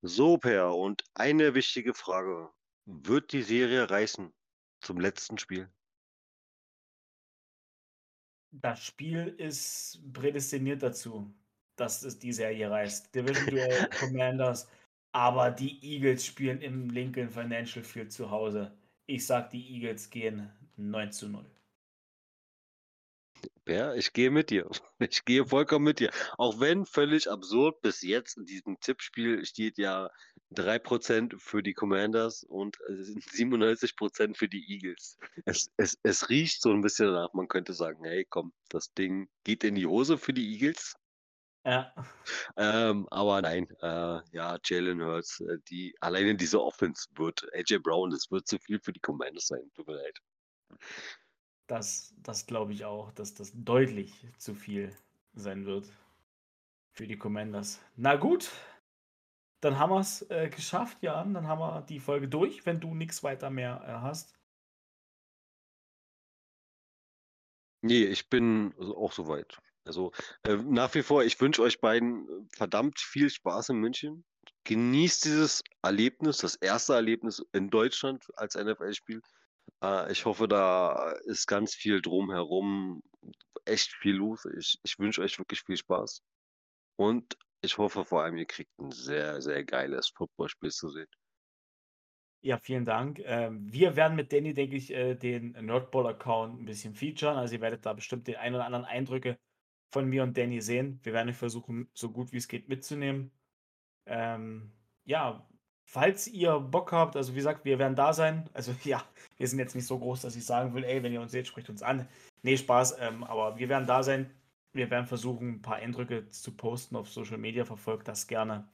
So, Per, und eine wichtige Frage. Wird die Serie reißen zum letzten Spiel? Das Spiel ist prädestiniert dazu, dass es die Serie reißt. Division Duell Commanders, aber die Eagles spielen im Lincoln Financial Field zu Hause. Ich sag, die Eagles gehen 9 zu 0. Ja, ich gehe mit dir. Ich gehe vollkommen mit dir. Auch wenn völlig absurd, bis jetzt in diesem Tippspiel steht ja 3% für die Commanders und 97% für die Eagles. Es, es, es riecht so ein bisschen danach. Man könnte sagen, hey, komm, das Ding geht in die Hose für die Eagles. Ja. Ähm, aber nein, äh, ja, Jalen Hurts, äh, die, alleine diese Offense wird, AJ Brown, das wird zu viel für die Commanders sein. Tut mir leid. Das, das glaube ich auch, dass das deutlich zu viel sein wird für die Commanders. Na gut, dann haben wir es äh, geschafft, Jan. Dann haben wir die Folge durch, wenn du nichts weiter mehr äh, hast. Nee, ich bin also auch soweit. Also äh, nach wie vor, ich wünsche euch beiden äh, verdammt viel Spaß in München. Genießt dieses Erlebnis, das erste Erlebnis in Deutschland als NFL-Spiel. Äh, ich hoffe, da ist ganz viel drumherum, echt viel los. Ich, ich wünsche euch wirklich viel Spaß. Und ich hoffe vor allem, ihr kriegt ein sehr, sehr geiles Footballspiel zu sehen. Ja, vielen Dank. Ähm, wir werden mit Danny, denke ich, äh, den Nerdball-Account ein bisschen featuren. Also ihr werdet da bestimmt den ein oder anderen Eindrücke von mir und Danny sehen. Wir werden versuchen, so gut wie es geht mitzunehmen. Ähm, ja, falls ihr Bock habt, also wie gesagt, wir werden da sein. Also ja, wir sind jetzt nicht so groß, dass ich sagen will, ey, wenn ihr uns seht, spricht uns an. Nee, Spaß, ähm, aber wir werden da sein. Wir werden versuchen, ein paar Eindrücke zu posten auf Social Media. Verfolgt das gerne.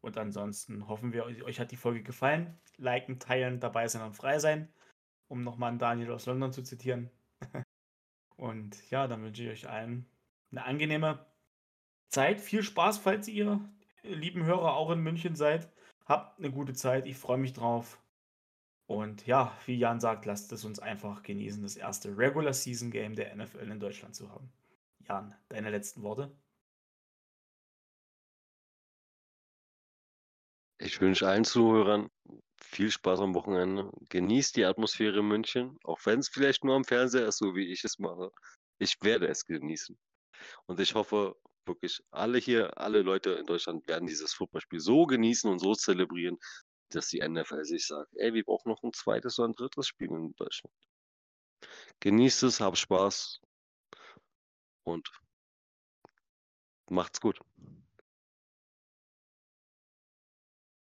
Und ansonsten hoffen wir, euch hat die Folge gefallen. Liken, teilen, dabei sein und frei sein. Um nochmal einen Daniel aus London zu zitieren. und ja, dann wünsche ich euch allen eine angenehme Zeit. Viel Spaß, falls ihr, lieben Hörer, auch in München seid. Habt eine gute Zeit. Ich freue mich drauf. Und ja, wie Jan sagt, lasst es uns einfach genießen, das erste Regular Season Game der NFL in Deutschland zu haben. Jan, deine letzten Worte? Ich wünsche allen Zuhörern viel Spaß am Wochenende. Genießt die Atmosphäre in München, auch wenn es vielleicht nur am Fernseher ist, so wie ich es mache. Ich werde es genießen. Und ich hoffe wirklich, alle hier, alle Leute in Deutschland werden dieses Fußballspiel so genießen und so zelebrieren, dass die NFL sich sagt, ey, wir brauchen noch ein zweites oder ein drittes Spiel in Deutschland. Genießt es, habt Spaß und macht's gut.